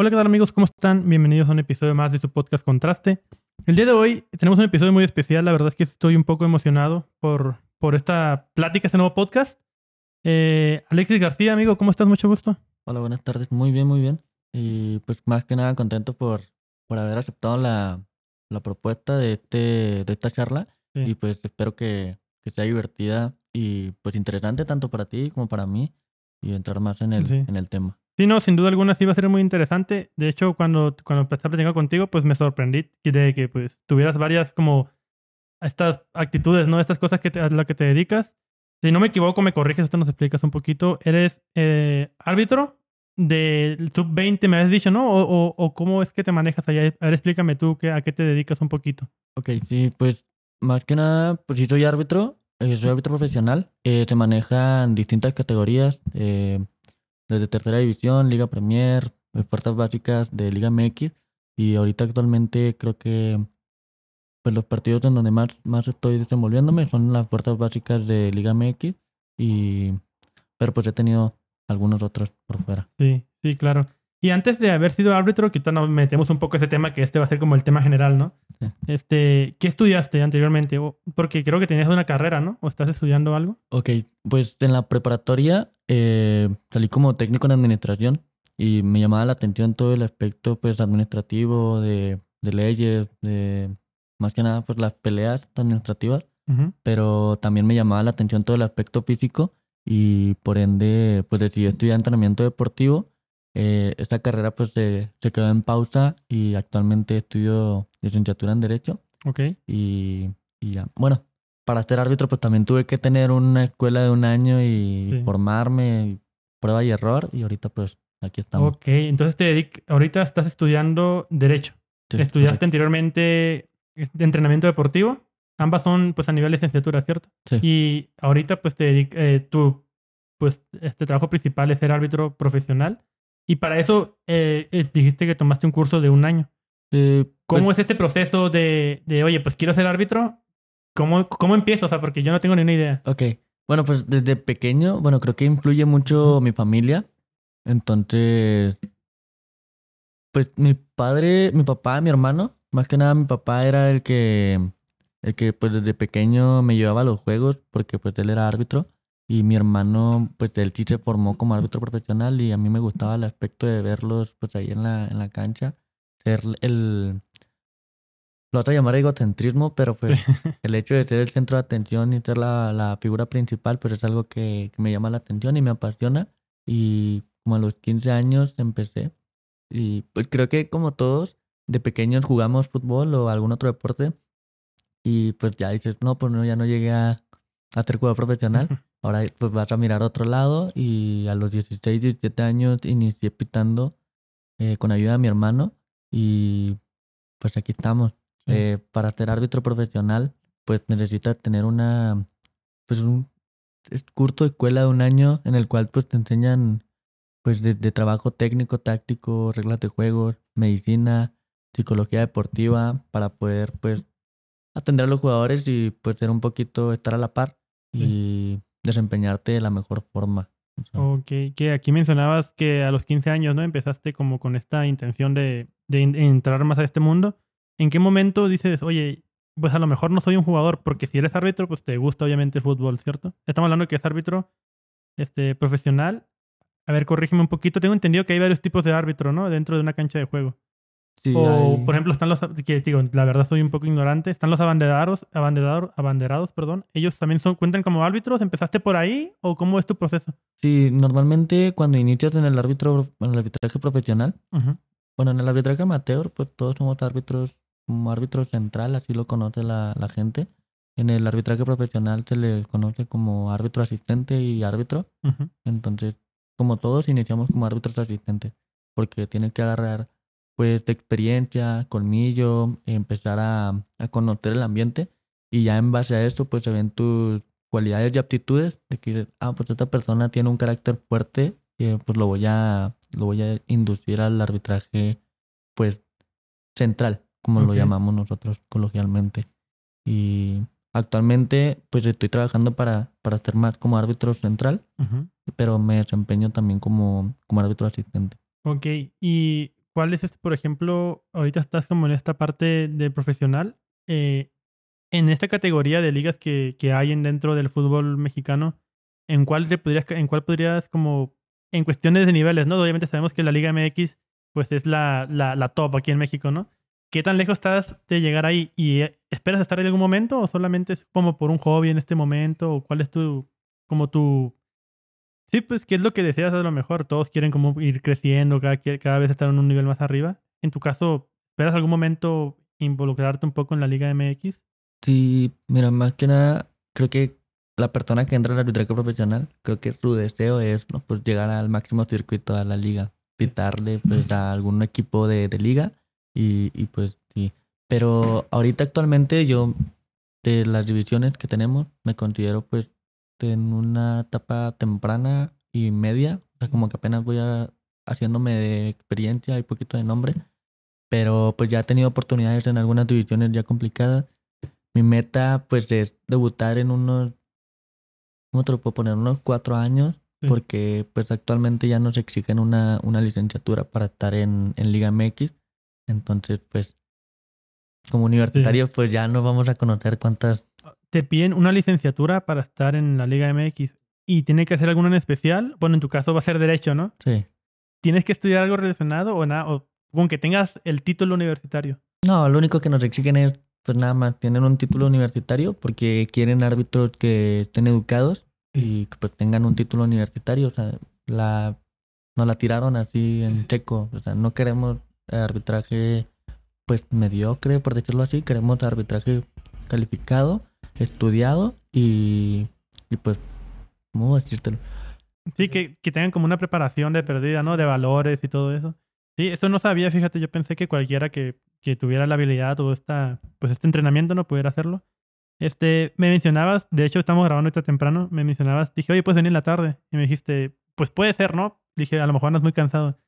Hola, ¿qué tal amigos? ¿Cómo están? Bienvenidos a un episodio más de su podcast Contraste. El día de hoy tenemos un episodio muy especial. La verdad es que estoy un poco emocionado por, por esta plática, este nuevo podcast. Eh, Alexis García, amigo, ¿cómo estás? Mucho gusto. Hola, buenas tardes. Muy bien, muy bien. Y pues más que nada contento por, por haber aceptado la, la propuesta de, este, de esta charla. Sí. Y pues espero que, que sea divertida y pues interesante tanto para ti como para mí y entrar más en el, Sí. en el tema. Sí, no, sin duda alguna sí va a ser muy interesante. De hecho, cuando, cuando empecé a platicar contigo, pues me sorprendí de que pues tuvieras varias como estas actitudes, ¿no? Estas cosas que te- a las que te dedicas. Si no me equivoco, me corriges, esto nos explicas un poquito. Eres eh, árbitro del sub-20, me habías dicho, ¿no? O, o- o cómo es que te manejas allá. A ver, explícame tú qué- a qué te dedicas un poquito. Ok, sí, pues más que nada, pues sí soy árbitro, eh, soy árbitro profesional, eh, se manejan distintas categorías, eh, desde tercera división, Liga Premier, eh, fuerzas básicas de Liga MX, y ahorita actualmente creo que pues los partidos en donde más, más estoy desenvolviéndome son las fuerzas básicas de Liga MX, y pero pues he tenido algunos otros por fuera. Sí, sí, claro. Y antes de haber sido árbitro, que ahorita nos metemos un poco ese tema, que este va a ser como el tema general, ¿no? Sí. Este, ¿qué estudiaste anteriormente? Porque creo que tenías una carrera, ¿no? ¿O estás estudiando algo? Ok, pues en la preparatoria eh, salí como técnico en administración y me llamaba la atención todo el aspecto pues administrativo de, de leyes, de más que nada pues las peleas administrativas, Ujú. pero también me llamaba la atención todo el aspecto físico y por ende pues decidí estudiar entrenamiento deportivo. Eh, esta carrera pues se, se quedó en pausa y actualmente estudio licenciatura en Derecho Ok. y, y ya. Bueno, para ser árbitro, pues también tuve que tener una escuela de un año y Sí. formarme, prueba y error, y ahorita pues aquí estamos. Ok, entonces te dedic- ahorita estás estudiando Derecho. Sí, Estudiaste correcto. anteriormente de entrenamiento deportivo. Ambas son pues a nivel de licenciatura, ¿cierto? Sí. Y ahorita pues te dedic- eh, tu pues este trabajo principal es ser árbitro profesional. Y para eso eh, eh, dijiste que tomaste un curso de un año. Eh, ¿Cómo pues, es este proceso de, de, oye, pues quiero ser árbitro? ¿Cómo, ¿Cómo empiezo? O sea, porque yo no tengo ni una idea. Ok, bueno, pues desde pequeño, bueno, creo que influye mucho mi familia. Entonces, pues mi padre, mi papá, mi hermano, más que nada mi papá era el que, el que pues desde pequeño me llevaba a los juegos porque pues él era árbitro y mi hermano pues él sí se formó como árbitro profesional y a mí me gustaba el aspecto de verlos pues ahí en la, en la cancha, ser el, lo a llamar egocentrismo, pero pues el hecho de ser el centro de atención y ser la, la figura principal, pues es algo que, que me llama la atención y me apasiona. Y como a los 15 años empecé. Y pues creo que como todos, de pequeños jugamos fútbol o algún otro deporte. Y pues ya dices, no, pues no, ya no llegué a, a ser jugador profesional. Ahora pues vas a mirar a otro lado. Y a los 16, 17 años inicié pitando eh, con ayuda de mi hermano. Y pues aquí estamos. Sí. Eh, para ser árbitro profesional, pues necesitas tener una, pues un curso de escuela de un año en el cual pues te enseñan pues de, de trabajo técnico, táctico, reglas de juego, medicina, psicología deportiva, para poder pues atender a los jugadores y pues ser un poquito, estar a la par y desempeñarte de la mejor forma. Ok, que aquí mencionabas que a los 15 años, ¿no? Empezaste como con esta intención de, entrar más a este mundo. ¿En qué momento dices, oye, pues a lo mejor no soy un jugador? Porque si eres árbitro, pues te gusta obviamente el fútbol, ¿cierto? Estamos hablando de que es árbitro este, profesional. A ver, corrígeme un poquito. Tengo entendido que hay varios tipos de árbitro, ¿no? Dentro de una cancha de juego. Sí, O, hay- por ejemplo, están los, que digo, la verdad soy un poco ignorante, están los abanderados, abanderados, abanderados, perdón. ¿Ellos también son, cuentan como árbitros? ¿Empezaste por ahí o cómo es tu proceso? sí, normalmente cuando inicias en el árbitro, en el arbitraje profesional, Ujú. Bueno, en el arbitraje amateur, pues todos somos árbitros, como árbitro central, así lo conoce la, la gente. En el arbitraje profesional se le conoce como árbitro asistente y árbitro. Ujú. Entonces, como todos, iniciamos como árbitros asistentes, porque tienen que agarrar, pues, de experiencia, colmillo, empezar a, a conocer el ambiente. Y ya en base a eso, pues, se ven tus cualidades y aptitudes de que, ah, pues, esta persona tiene un carácter fuerte, eh, pues, lo voy a, lo voy a inducir al arbitraje, pues, central, como lo Ok. llamamos nosotros coloquialmente. Y actualmente, pues, estoy trabajando para, para ser más como árbitro central Ujú. pero me desempeño también como, como árbitro asistente. Ok, y ¿cuál es este, por ejemplo, ahorita estás como en esta parte de profesional, eh, en esta categoría de ligas que, que hay en dentro del fútbol mexicano, ¿en cuál te podrías, en cuál podrías como, en cuestiones de niveles, ¿no? Obviamente sabemos que la Liga MX, pues es la, la, la top aquí en México, ¿no? ¿Qué tan lejos estás de llegar ahí? ¿Y eh, esperas estar en algún momento o solamente es como por un hobby en este momento? ¿O cuál es tu, como tu... Sí, pues, ¿qué es lo que deseas a lo mejor? Todos quieren como ir creciendo, cada, cada vez estar en un nivel más arriba. En tu caso, ¿esperas algún momento involucrarte un poco en la Liga MX? Sí, mira, más que nada, creo que la persona que entra en la arbitraje profesional, creo que su deseo es ¿no? pues llegar al máximo circuito de la liga, pitarle pues, a algún equipo de, de liga y, y pues sí. Pero ahorita actualmente yo, de las divisiones que tenemos, me considero pues en una etapa temprana y media. O sea, como que apenas voy a, haciéndome de experiencia y poquito de nombre. Pero pues ya he tenido oportunidades en algunas divisiones ya complicadas. Mi meta pues es debutar en unos, ¿cómo te lo puedo poner? Unos cuatro años. Sí. Porque pues actualmente ya nos exigen una, una licenciatura para estar en, en Liga MX. Entonces pues como universitarios pues ya no vamos a conocer cuántas Te piden una licenciatura para estar en la Liga MX y tiene que hacer alguna en especial. Bueno, en tu caso va a ser derecho, ¿no? Sí. ¿Tienes que estudiar algo relacionado o nada? O con que tengas el título universitario. No, lo único que nos exigen es, pues nada más, tener un título universitario porque quieren árbitros que estén educados y que pues tengan un título universitario. O sea, la, nos la tiraron así en seco. O sea, no queremos arbitraje pues mediocre, por decirlo así. Queremos arbitraje calificado, estudiado y, y pues, ¿cómo decírtelo? Sí, que, que tengan como una preparación de perdida, ¿no? De valores y todo eso. Sí, eso no sabía, fíjate, yo pensé que cualquiera que, que tuviera la habilidad o esta, pues este entrenamiento no pudiera hacerlo. Este, me mencionabas, de hecho estamos grabando ahorita temprano, me mencionabas, dije, oye, puedes venir en la tarde. Y me dijiste, pues puede ser, ¿no? Dije, a lo mejor no es muy cansado.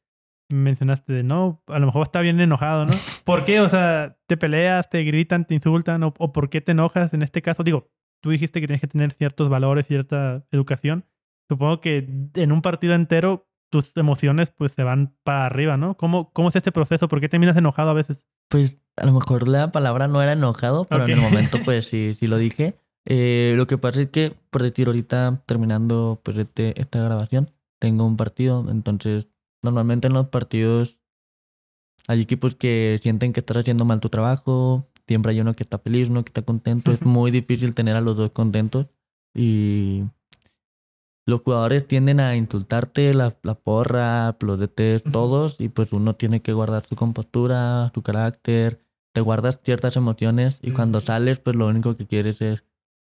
Mencionaste de, no, a lo mejor está bien enojado, ¿no? ¿Por qué? O sea, te peleas, te gritan, te insultan, o, o por qué te enojas en este caso. Digo, tú dijiste que tienes que tener ciertos valores, cierta educación. Supongo que en un partido entero tus emociones pues se van para arriba, ¿no? ¿Cómo, cómo es este proceso? ¿Por qué terminas enojado a veces? Pues a lo mejor la palabra no era enojado, pero en el momento pues sí, sí lo dije. Eh, lo que pasa es que, por decir ahorita, terminando pues este, esta grabación, tengo un partido, entonces normalmente en los partidos hay equipos que sienten que estás haciendo mal tu trabajo, siempre hay uno que está feliz, uno que está contento, es muy difícil tener a los dos contentos y los jugadores tienden a insultarte, la, la porra, los Ujú. todos, y pues uno tiene que guardar su compostura, su carácter, te guardas ciertas emociones y cuando sales pues lo único que quieres es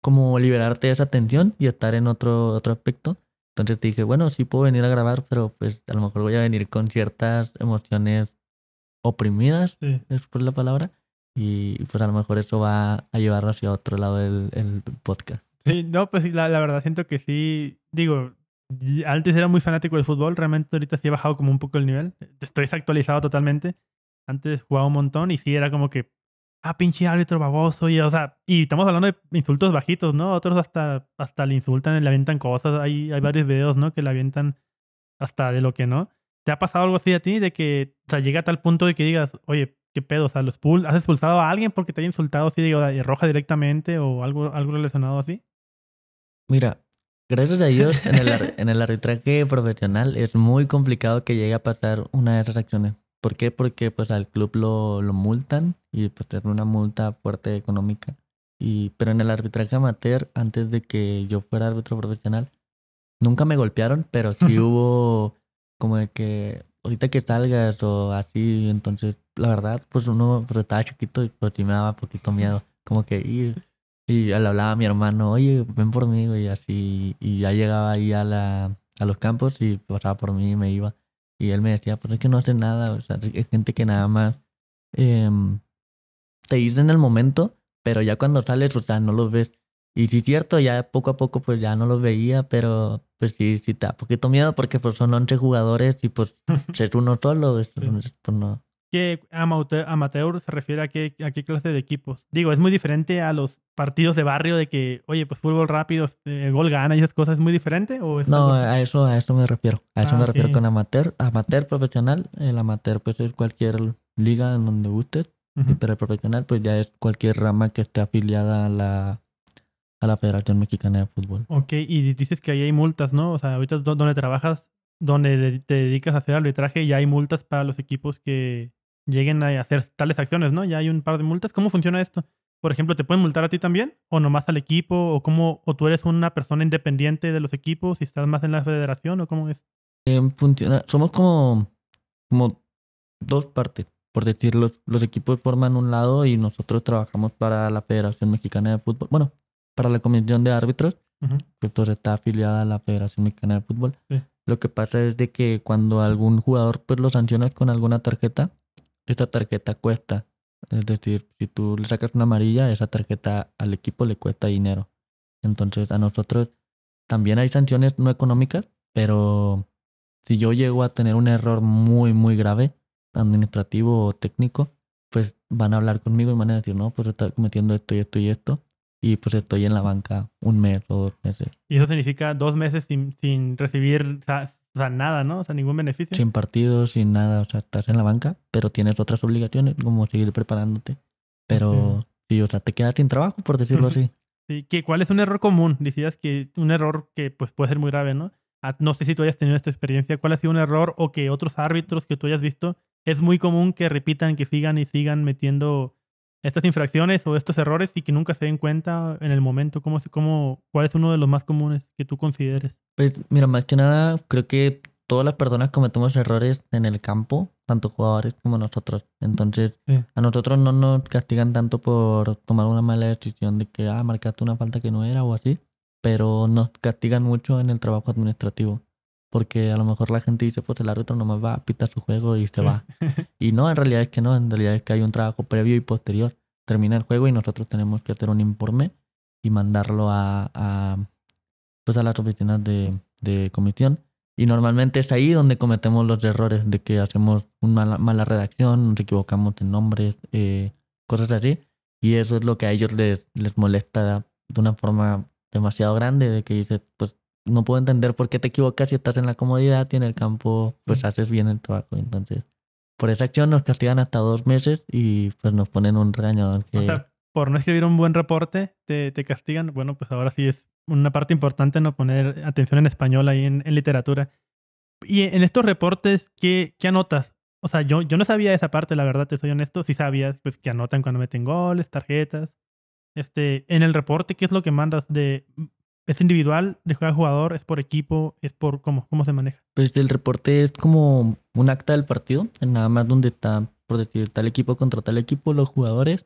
como liberarte de esa tensión y estar en otro, otro aspecto. Entonces te dije, bueno, sí puedo venir a grabar, pero pues a lo mejor voy a venir con ciertas emociones oprimidas, Sí. es por la palabra, y pues a lo mejor eso va a llevar hacia otro lado el, el podcast. Sí, no, pues la, la verdad siento que sí, digo, antes era muy fanático del fútbol, realmente ahorita sí he bajado como un poco el nivel, estoy desactualizado totalmente, antes jugaba un montón y sí era como que, ah, pinche árbitro baboso, y o sea, y estamos hablando de insultos bajitos, ¿no? Otros hasta, hasta le insultan, le avientan cosas, hay, hay varios videos, ¿no? Que le avientan hasta de lo que no. ¿Te ha pasado algo así a ti? De que, o sea, llega a tal punto de que digas, oye, ¿qué pedo? O sea, ¿los expul- ¿has expulsado a alguien porque te haya insultado así, digo, de roja directamente o algo, algo relacionado así? Mira, gracias a Dios, en el, en el arbitraje profesional es muy complicado que llegue a pasar una de esas acciones. ¿Por qué? Porque pues al club lo, lo multan y pues es una multa fuerte económica. Y, pero en el arbitraje amateur, antes de que yo fuera árbitro profesional, nunca me golpearon, pero sí hubo como de que ahorita que salgas o así, entonces la verdad, pues uno pues, estaba chiquito y pues sí me daba poquito miedo. Como que, y, y le hablaba a mi hermano, oye, ven por mí, y así, y ya llegaba ahí a, la, a los campos y pasaba por mí y me iba. Y él me decía, pues es que no hace nada, o sea, es gente que nada más em, te dice en el momento, pero ya cuando sales, o sea, no los ves. Y sí es cierto, ya poco a poco pues ya no los veía, pero pues sí, sí te da poquito miedo porque pues son 11 jugadores y pues ser uno solo, pues, Sí. pues no. ¿Qué amateur, amateur se refiere a qué, a qué clase de equipos? Digo, es muy diferente a los partidos de barrio de que, oye, pues fútbol rápido, eh, gol gana y esas cosas, ¿es muy diferente? ¿O es No, a eso, a eso me refiero. A eso Ah, me refiero con amateur. Amateur profesional. El amateur pues es cualquier liga en donde guste. Ujú. Pero el profesional pues ya es cualquier rama que esté afiliada a la, a la Federación Mexicana de Fútbol. Ok, y dices que ahí hay multas, ¿no? O sea, ahorita do- donde trabajas, donde de- te dedicas a hacer arbitraje, ya hay multas para los equipos que lleguen a hacer tales acciones, ¿no? Ya hay un par de multas. ¿Cómo funciona esto? Por ejemplo, ¿te pueden multar a ti también? ¿O nomás al equipo? ¿O cómo? ¿O tú eres una persona independiente de los equipos y estás más en la federación? ¿O cómo es? Eh, funciona, somos como, como dos partes. Por decir, los, los equipos forman un lado y nosotros trabajamos para la Federación Mexicana de Fútbol. Bueno, para la Comisión de Árbitros, que pues está afiliada a la Federación Mexicana de Fútbol. Sí. Lo que pasa es de que cuando algún jugador pues lo sancionas con alguna tarjeta, esa tarjeta cuesta. Es decir, si tú le sacas una amarilla, esa tarjeta al equipo le cuesta dinero. Entonces a nosotros también hay sanciones no económicas, pero si yo llego a tener un error muy, muy grave, administrativo o técnico, pues van a hablar conmigo y van a decir, no, pues está cometiendo esto y esto y esto. Y pues estoy en la banca un mes o dos meses. Y eso significa dos meses sin, sin recibir o sea, nada, ¿no? O sea, ningún beneficio. Sin partidos, sin nada, o sea, estás en la banca, pero tienes otras obligaciones, como seguir preparándote. Pero sí, o sea, te quedas sin trabajo, por decirlo así. Sí, que, ¿Cuál es un error común? Decías que un error que pues, puede ser muy grave, ¿no? Ah, No sé si tú hayas tenido esta experiencia. ¿Cuál ha sido un error o que otros árbitros que tú hayas visto es muy común que repitan, que sigan y sigan metiendo estas infracciones o estos errores y que nunca se den cuenta en el momento? ¿Cómo, cómo, ¿Cuál es uno de los más comunes que tú consideres? Pues mira, más que nada, creo que todas las personas cometemos errores en el campo, tanto jugadores como nosotros. Entonces, Sí. a nosotros no nos castigan tanto por tomar una mala decisión de que, ah, marcaste una falta que no era o así, pero nos castigan mucho en el trabajo administrativo. Porque a lo mejor la gente dice, pues el árbitro nomás va, pita su juego y se va. Y no, en realidad es que no, en realidad es que hay un trabajo previo y posterior. Termina el juego y nosotros tenemos que hacer un informe y mandarlo a, a, pues a las oficinas de, de comisión. Y normalmente es ahí donde cometemos los errores de que hacemos una mala, mala redacción, nos equivocamos en nombres, eh, cosas así. Y eso es lo que a ellos les, les molesta de una forma demasiado grande, de que dices, pues no puedo entender por qué te equivocas si estás en la comodidad y en el campo pues haces bien el trabajo. Entonces, por esa acción nos castigan hasta dos meses y pues nos ponen un regañador que... O sea, por no escribir un buen reporte, te, te castigan. Bueno, pues ahora sí es una parte importante no poner atención en español ahí en, en literatura. Y en estos reportes, ¿qué, qué anotas? O sea, yo, yo no sabía esa parte, la verdad, te soy honesto. Sí sabías, pues, que anotan cuando meten goles, tarjetas. Este, en el reporte, ¿qué es lo que mandas de... ¿Es individual de cada jugador? ¿Es por equipo? ¿Es por cómo? ¿Cómo se maneja? Pues el reporte es como un acta del partido, nada más donde está, por decir, tal equipo contra tal equipo, los jugadores.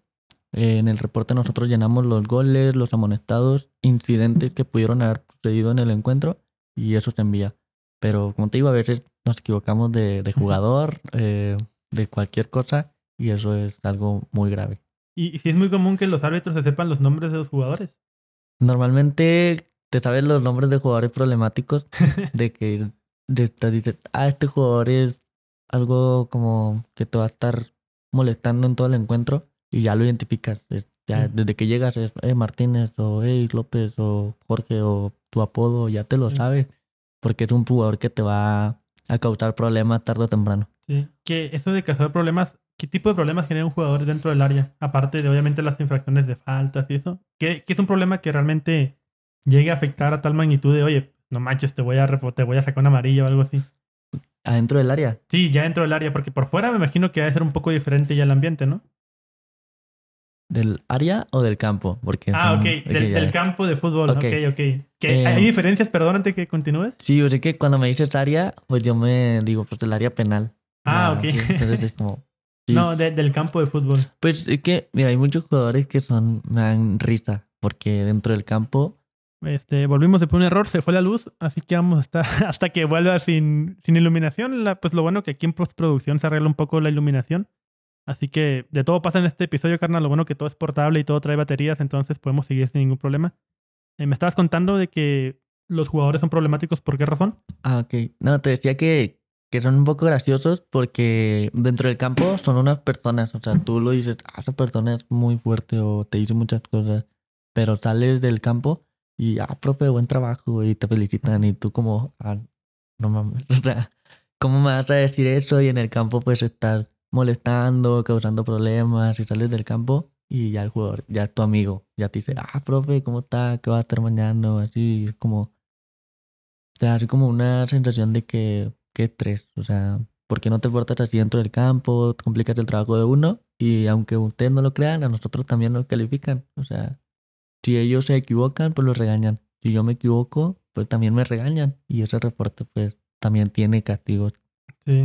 Eh, en el reporte nosotros llenamos los goles, los amonestados, incidentes que pudieron haber sucedido en el encuentro y eso se envía. Pero como te digo, a veces nos equivocamos de, de jugador, eh, de cualquier cosa y eso es algo muy grave. Y, y sí es muy común que los árbitros se sepan los nombres de los jugadores. Normalmente te sabes los nombres de jugadores problemáticos de que de, te dices, ah, este jugador es algo como que te va a estar molestando en todo el encuentro y ya lo identificas. Es- ya Sí. desde que llegas es eh, Martínez o hey López o Jorge o tu apodo, ya te lo sabes. Porque es un jugador que te va a causar problemas tarde o temprano. Sí. Que eso de causar problemas, ¿qué tipo de problemas genera un jugador dentro del área? Aparte de obviamente las infracciones de faltas y eso. ¿Qué, qué es un problema que realmente llegue a afectar a tal magnitud de, oye, no manches, te voy a, te voy a sacar una amarilla o algo así? Adentro del área. Sí, ya dentro del área, porque por fuera me imagino que va a ser un poco diferente ya el ambiente, ¿no? ¿Del área o del campo? Porque Ah, son- ok, del, campo de fútbol, Ok. ok, ok. ¿Que Eh, ¿Hay diferencias, perdón, antes que continúes? Sí, yo sé que cuando me dices área, pues yo me digo, pues el área penal. Ah, ok. entonces es como... No, de- del campo de fútbol. Pues es que, mira, hay muchos jugadores que son, me dan risa, porque dentro del campo, Este, volvimos después de un error, se fue la luz, así que vamos hasta, hasta que vuelva sin, sin iluminación. La- pues lo bueno que aquí en postproducción se arregla un poco la iluminación. Así que de todo pasa en este episodio, carnal. Lo bueno que todo es portable y todo trae baterías, entonces podemos seguir sin ningún problema. Eh, me estabas contando de que los jugadores son problemáticos, ¿por qué razón? ah, ok. No, te decía que, que son un poco graciosos porque dentro del campo son unas personas, o sea, tú lo dices, ah, esa persona es muy fuerte o te dice muchas cosas, pero sales del campo y, ah, profe, buen trabajo, y te felicitan, y tú como, ah, no mames, o sea, ¿cómo me vas a decir eso? Y en el campo pues estás molestando, causando problemas, y sales del campo y ya el jugador, ya es tu amigo, ya te dice, ah, profe, ¿cómo está? ¿Qué va a estar mañana? Así, es como, te da como una sensación de que, qué estrés, o sea, porque no te portas así dentro del campo, complicas el trabajo de uno y aunque ustedes no lo crean, a nosotros también nos califican. O sea, si ellos se equivocan, pues los regañan. Si yo me equivoco, pues también me regañan. Y ese reporte, pues, también tiene castigos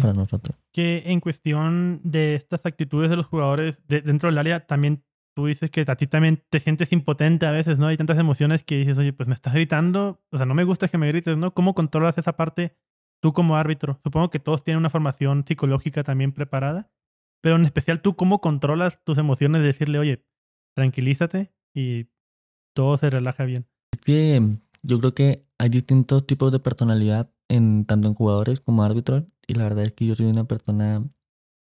para nosotros. Que en cuestión de estas actitudes de los jugadores de, dentro del área, también tú dices que a ti también te sientes impotente a veces, ¿no? Hay tantas emociones que dices, oye, pues me estás gritando, o sea, no me gusta que me grites, ¿no? ¿Cómo controlas esa parte tú como árbitro? Supongo que todos tienen una formación psicológica también preparada, pero en especial tú, ¿cómo controlas tus emociones de decirle, oye, tranquilízate y todo se relaja bien? Es que yo creo que hay distintos tipos de personalidad en tanto en jugadores como árbitros y la verdad es que yo soy una persona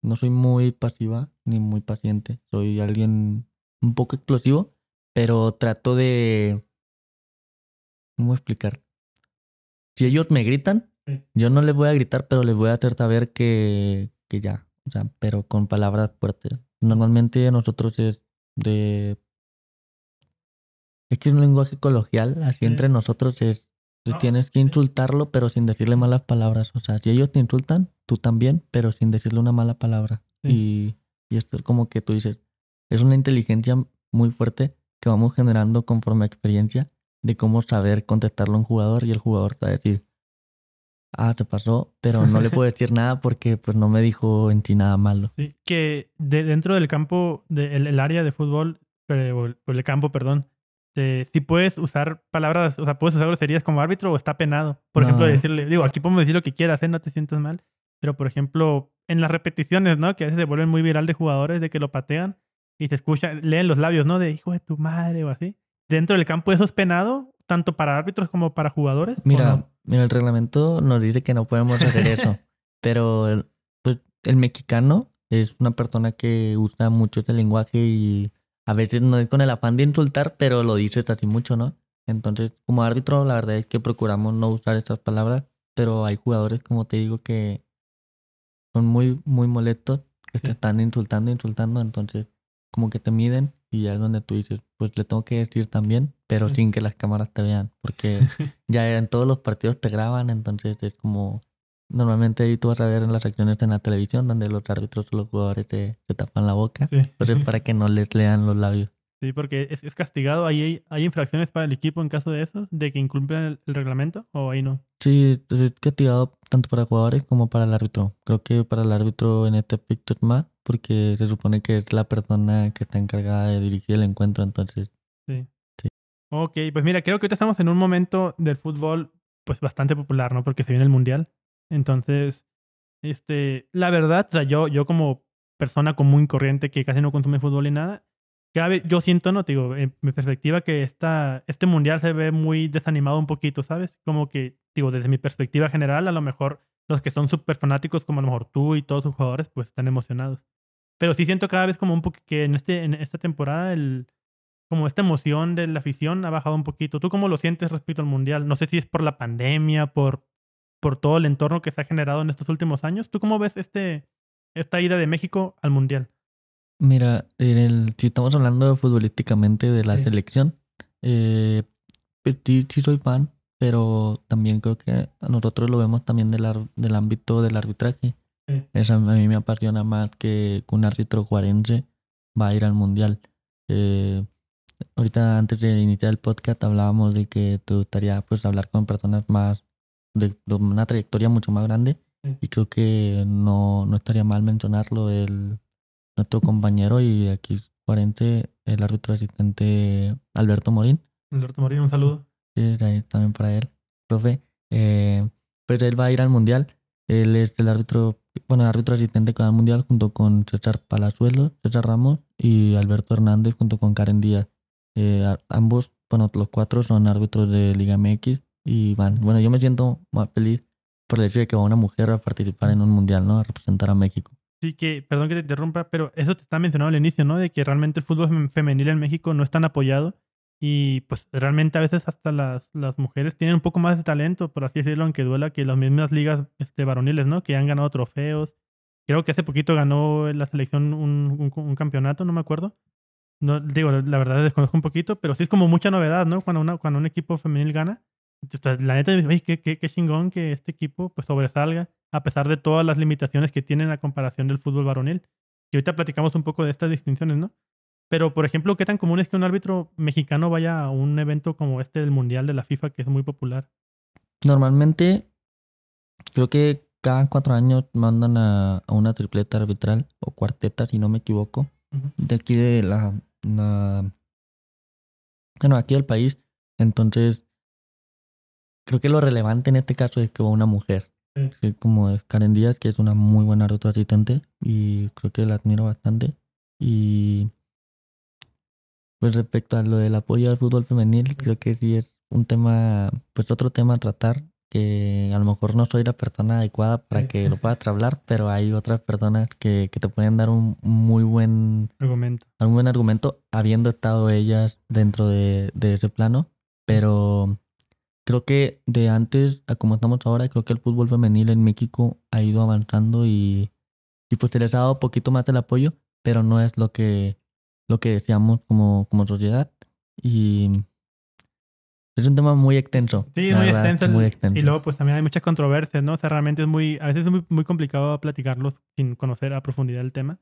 no soy muy pasiva ni muy paciente, soy alguien un poco explosivo, pero trato de ¿cómo explicar? Si ellos me gritan, yo no les voy a gritar, pero les voy a hacer saber que, que ya, o sea, pero con palabras fuertes. Normalmente nosotros es de... Es que es un lenguaje coloquial, así entre nosotros es... Tienes que insultarlo, pero sin decirle malas palabras. O sea, si ellos te insultan, tú también, pero sin decirle una mala palabra. Y, y esto es como que tú dices, es una inteligencia muy fuerte que vamos generando conforme a experiencia de cómo saber contestarlo a un jugador y el jugador te va a decir, ah, te pasó, pero no le puedo decir nada porque pues no me dijo en ti nada malo. Sí, que de, dentro del campo, del el área de fútbol, pero, el campo, perdón, si puedes usar palabras, o sea, puedes usar groserías como árbitro o está penado. Por ejemplo, decirle, digo, aquí podemos decir lo que quieras, ¿eh? no te sientas mal, pero por ejemplo, en las repeticiones, ¿no? Que a veces se vuelven muy viral de jugadores, de que lo patean y se escucha, leen los labios, ¿no? De hijo de tu madre o así. Dentro del campo eso es penado tanto para árbitros como para jugadores? Mira, mira, el reglamento nos dice que no podemos hacer eso. pero el, pues, el mexicano es una persona que usa mucho este lenguaje y a veces no es con el afán de insultar, pero lo dices así mucho, ¿no? Entonces, como árbitro, la verdad es que procuramos no usar esas palabras, pero hay jugadores, como te digo, que son muy, muy molestos, que te están insultando, insultando, entonces como que te miden y ya es donde tú dices, pues le tengo que decir también, pero sin que las cámaras te vean, porque ya en todos los partidos te graban, entonces es como, normalmente ahí tú vas a ver en las acciones en la televisión donde los árbitros o los jugadores te, tapan la boca, pues es para que no les lean los labios. Sí, porque es, es castigado. ¿Hay, ¿Hay infracciones para el equipo en caso de eso? ¿De que incumplen el, reglamento o ahí no? Sí, es castigado tanto para jugadores como para el árbitro. Creo que para el árbitro en este aspecto es más, porque se supone que es la persona que está encargada de dirigir el encuentro, entonces. Sí. sí. Ok, pues mira, creo que ahorita estamos en un momento del fútbol pues bastante popular, ¿no? Porque se viene el Mundial. Entonces, este, la verdad, o sea, yo, yo como persona común y corriente que casi no consume fútbol y nada, yo siento, no, digo, en mi perspectiva que esta, este mundial se ve muy desanimado un poquito, ¿sabes? Como que, digo, desde mi perspectiva general, a lo mejor los que son súper fanáticos, como a lo mejor tú y todos sus jugadores, pues están emocionados. Pero sí siento cada vez como un poco que en, este, en esta temporada, el, como esta emoción de la afición ha bajado un poquito. ¿Tú cómo lo sientes respecto al mundial? No sé si es por la pandemia, por, por todo el entorno que se ha generado en estos últimos años. ¿Tú cómo ves este, esta ida de México al mundial? Mira, en el, si estamos hablando futbolísticamente de la selección, eh, pues sí, soy fan, pero también creo que nosotros lo vemos también del, del ámbito del arbitraje. Eso a mí me apasiona más que, un árbitro juarense va a ir al mundial. Eh, ahorita antes de iniciar el podcast hablábamos de que te gustaría pues hablar con personas más de, una trayectoria mucho más grande y creo que no, no estaría mal mencionarlo el nuestro compañero y aquí 40, el árbitro asistente Alberto Morín. Alberto Morín, un saludo. Sí, también para él, profe. Eh, pues él va a ir al mundial. Él es el árbitro, bueno, el árbitro asistente cada mundial junto con César Palazuelo, César Ramos y Alberto Hernández junto con Karen Díaz. Eh, ambos, bueno, los cuatro son árbitros de Liga MX y van. Bueno, yo me siento más feliz por el hecho de que va una mujer a participar en un mundial, ¿no? A representar a México. Sí, que, perdón que te interrumpa, pero eso te está mencionado al inicio, ¿no? De que realmente el fútbol femenil en México no es tan apoyado. Y pues realmente a veces hasta las, las mujeres tienen un poco más de talento, por así decirlo, aunque duela que las mismas ligas este, varoniles, ¿no? Que han ganado trofeos. Creo que hace poquito ganó la selección un, un, campeonato, no me acuerdo. No, digo, la verdad desconozco un poquito, pero sí es como mucha novedad, ¿no? Cuando, una, cuando un equipo femenil gana. La neta, qué, qué, qué chingón que este equipo pues sobresalga, a pesar de todas las limitaciones que tiene en la comparación del fútbol varonil. Y ahorita platicamos un poco de estas distinciones, ¿no? Pero, por ejemplo, ¿qué tan común es que un árbitro mexicano vaya a un evento como este del Mundial de la FIFA, que es muy popular? Normalmente, creo que cada cuatro años mandan a, una tripleta arbitral o cuarteta, si no me equivoco, de aquí de la, Bueno, aquí del país. Entonces, creo que lo relevante en este caso es que va una mujer. Como Karen Díaz, que es una muy buena árbitro asistente y creo que la admiro bastante. Y pues respecto a lo del apoyo al fútbol femenil, creo que sí es un tema, pues otro tema a tratar, que a lo mejor no soy la persona adecuada para que lo pueda hablar, pero hay otras personas que, que te pueden dar un muy buen argumento. Un buen argumento, habiendo estado ellas dentro de, de ese plano. Pero creo que de antes a como estamos ahora, creo que el fútbol femenil en México ha ido avanzando y, y pues se les ha dado un poquito más el apoyo, pero no es lo que lo que deseamos como, como sociedad. Y es un tema muy extenso. Sí, muy, extenso, muy, extenso, Y luego, pues también hay muchas controversias, ¿no? O sea, realmente es muy, a veces es muy, muy complicado platicarlos sin conocer a profundidad el tema.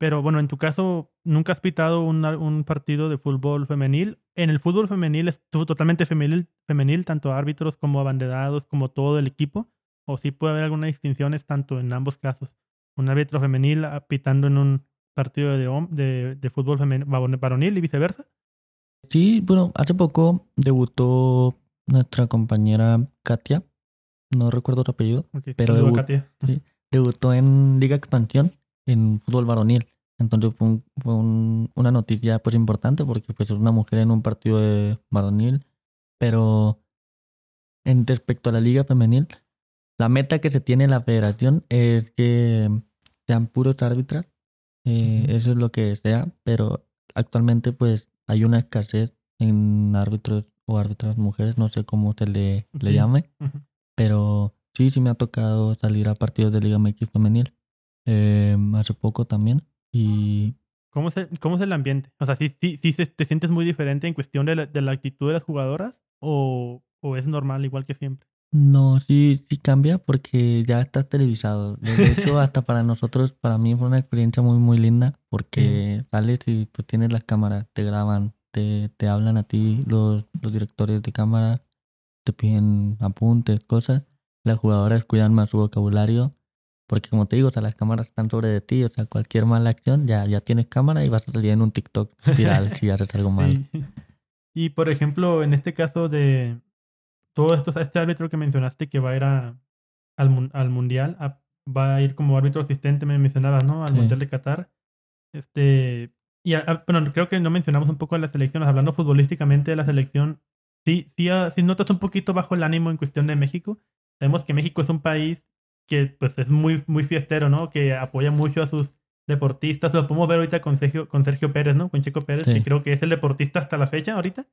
Pero bueno, en tu caso, ¿nunca has pitado un, un partido de fútbol femenil? En el fútbol femenil es totalmente femenil, femenil, tanto árbitros como abanderados, como todo el equipo. ¿O sí puede haber algunas distinciones tanto en ambos casos? Un árbitro femenil pitando en un partido de, de, de fútbol varonil y viceversa? Sí, bueno, hace poco debutó nuestra compañera Katia, no recuerdo su apellido, pero debutó en Liga Expansión en fútbol varonil. Entonces fue, fue una noticia pues importante porque pues es una mujer en un partido de varonil, pero en respecto a la liga femenil, la meta que se tiene en la federación es que sean puros árbitras eh, eso es lo que sea, pero actualmente pues hay una escasez en árbitros o árbitras mujeres, no sé cómo se le, le llame, pero sí, sí me ha tocado salir a partidos de Liga MX femenil eh, hace poco también y... ¿Cómo es, el, ¿Cómo es el ambiente? O sea, ¿sí, sí, sí te sientes muy diferente en cuestión de la, de la actitud de las jugadoras o, o es normal igual que siempre? No, sí, sí cambia porque ya está televisado. De hecho, hasta para nosotros, para mí fue una experiencia muy, muy linda porque sales y pues tienes las cámaras, te graban, te, te hablan a ti los, los directores de cámara, te piden apuntes, cosas. Las jugadoras cuidan más su vocabulario porque como te digo, o sea, las cámaras están sobre de ti, o sea, cualquier mala acción ya, ya tienes cámara y vas a salir en un TikTok viral si haces algo mal. Y por ejemplo, en este caso de, todo esto, este árbitro que mencionaste que va a ir a, al, al Mundial, va a ir como árbitro asistente, me mencionabas, ¿no? Al Mundial de Qatar. Este, y bueno, creo que no mencionamos un poco de la selección, hablando futbolísticamente de la selección, sí, sí, ah, sí notas un poquito bajo el ánimo en cuestión de México. Sabemos que México es un país que pues es muy, muy fiestero, ¿no? Que apoya mucho a sus deportistas. Lo podemos ver ahorita con Sergio, con Sergio Pérez, ¿no? Con Chico Pérez, que creo que es el deportista hasta la fecha ahorita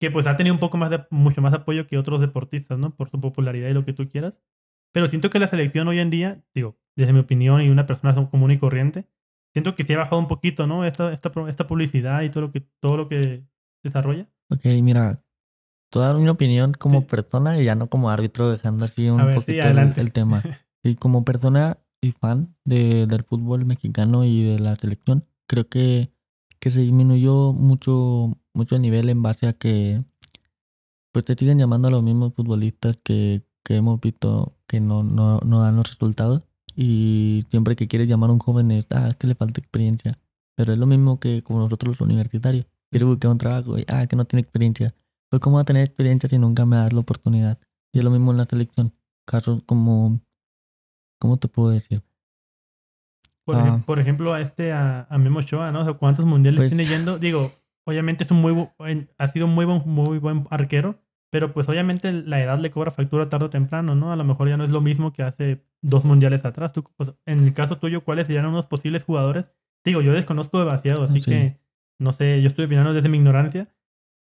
que pues ha tenido un poco más de, mucho más apoyo que otros deportistas, ¿no? Por su popularidad y lo que tú quieras. Pero siento que la selección hoy en día, digo, desde mi opinión y una persona común y corriente, siento que se ha bajado un poquito, ¿no? Esta, esta, esta publicidad y todo lo que, todo lo que desarrolla. Ok, mira, toda mi opinión como persona y ya no como árbitro, dejando así un poquito el, tema. Y como persona y fan de, del fútbol mexicano y de la selección, creo que, que se disminuyó mucho mucho nivel en base a que pues te siguen llamando a los mismos futbolistas que, que hemos visto que no, no, no, dan los resultados. Y siempre que quieres llamar a un joven es, ah, que le falta experiencia. Pero es lo mismo que como nosotros los universitarios. Quiero buscar un trabajo y, ah, que no tiene experiencia. ¿Cómo va a tener experiencia si nunca me das la oportunidad? Y es lo mismo en la selección. Casos como, ¿cómo te puedo decir? Por, ah. ejemplo, a este, a, a Memo Ochoa, ¿no? O sea, ¿cuántos mundiales pues tiene yendo? Digo, Obviamente es un muy ha sido un muy buen, muy buen arquero, pero pues obviamente la edad le cobra factura tarde o temprano, ¿no? A lo mejor ya no es lo mismo que hace dos mundiales atrás. Tú, pues, en el caso tuyo, ¿cuáles serían unos posibles jugadores? Digo, yo desconozco demasiado, así que no sé, yo estoy opinando desde mi ignorancia,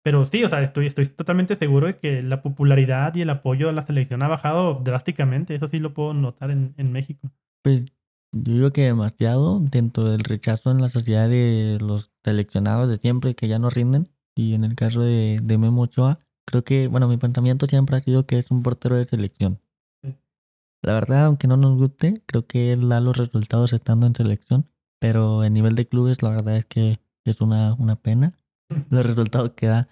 Pero sí, o sea, estoy, estoy totalmente seguro de que la popularidad y el apoyo a la selección ha bajado drásticamente. Eso sí lo puedo notar en, en México. Pues yo digo que demasiado dentro del rechazo en la sociedad de los seleccionados de siempre que ya no rinden. Y en el caso de, de Memo Ochoa, creo que, bueno, mi pensamiento siempre ha sido que es un portero de selección. Sí. La verdad, aunque no nos guste, creo que él da los resultados estando en selección. Pero en nivel de clubes, la verdad es que es una, una pena los resultados que da.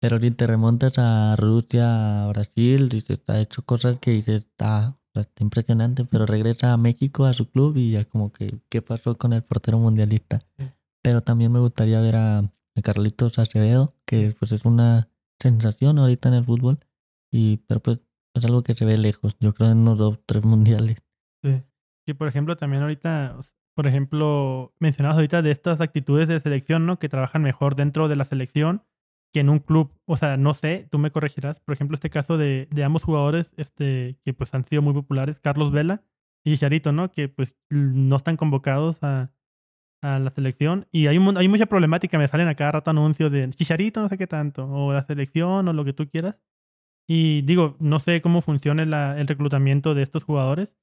Pero ahorita remontas a Rusia, a Brasil, y se ha hecho cosas que dices, está, está impresionante, pero regresa a México, a su club, y ya como que, ¿qué pasó con el portero mundialista? Sí. Pero también me gustaría ver a, a Carlitos Acevedo, que pues es una sensación ahorita en el fútbol, y pero pues es algo que se ve lejos, yo creo en unos dos, tres mundiales. Sí. Y por ejemplo, también ahorita, por ejemplo, mencionabas ahorita de estas actitudes de selección, ¿no? Que trabajan mejor dentro de la selección que en un club. O sea, no sé, tú me corregirás. Por ejemplo, este caso de, de ambos jugadores, este, que pues han sido muy populares, Carlos Vela y Charito, ¿no? Que pues no están convocados a, a la selección. Y hay, un, hay mucha problemática, me salen a cada rato anuncios de Chicharito, no sé qué tanto, o la selección, o lo que tú quieras. Y digo, no sé cómo funciona el reclutamiento de estos jugadores,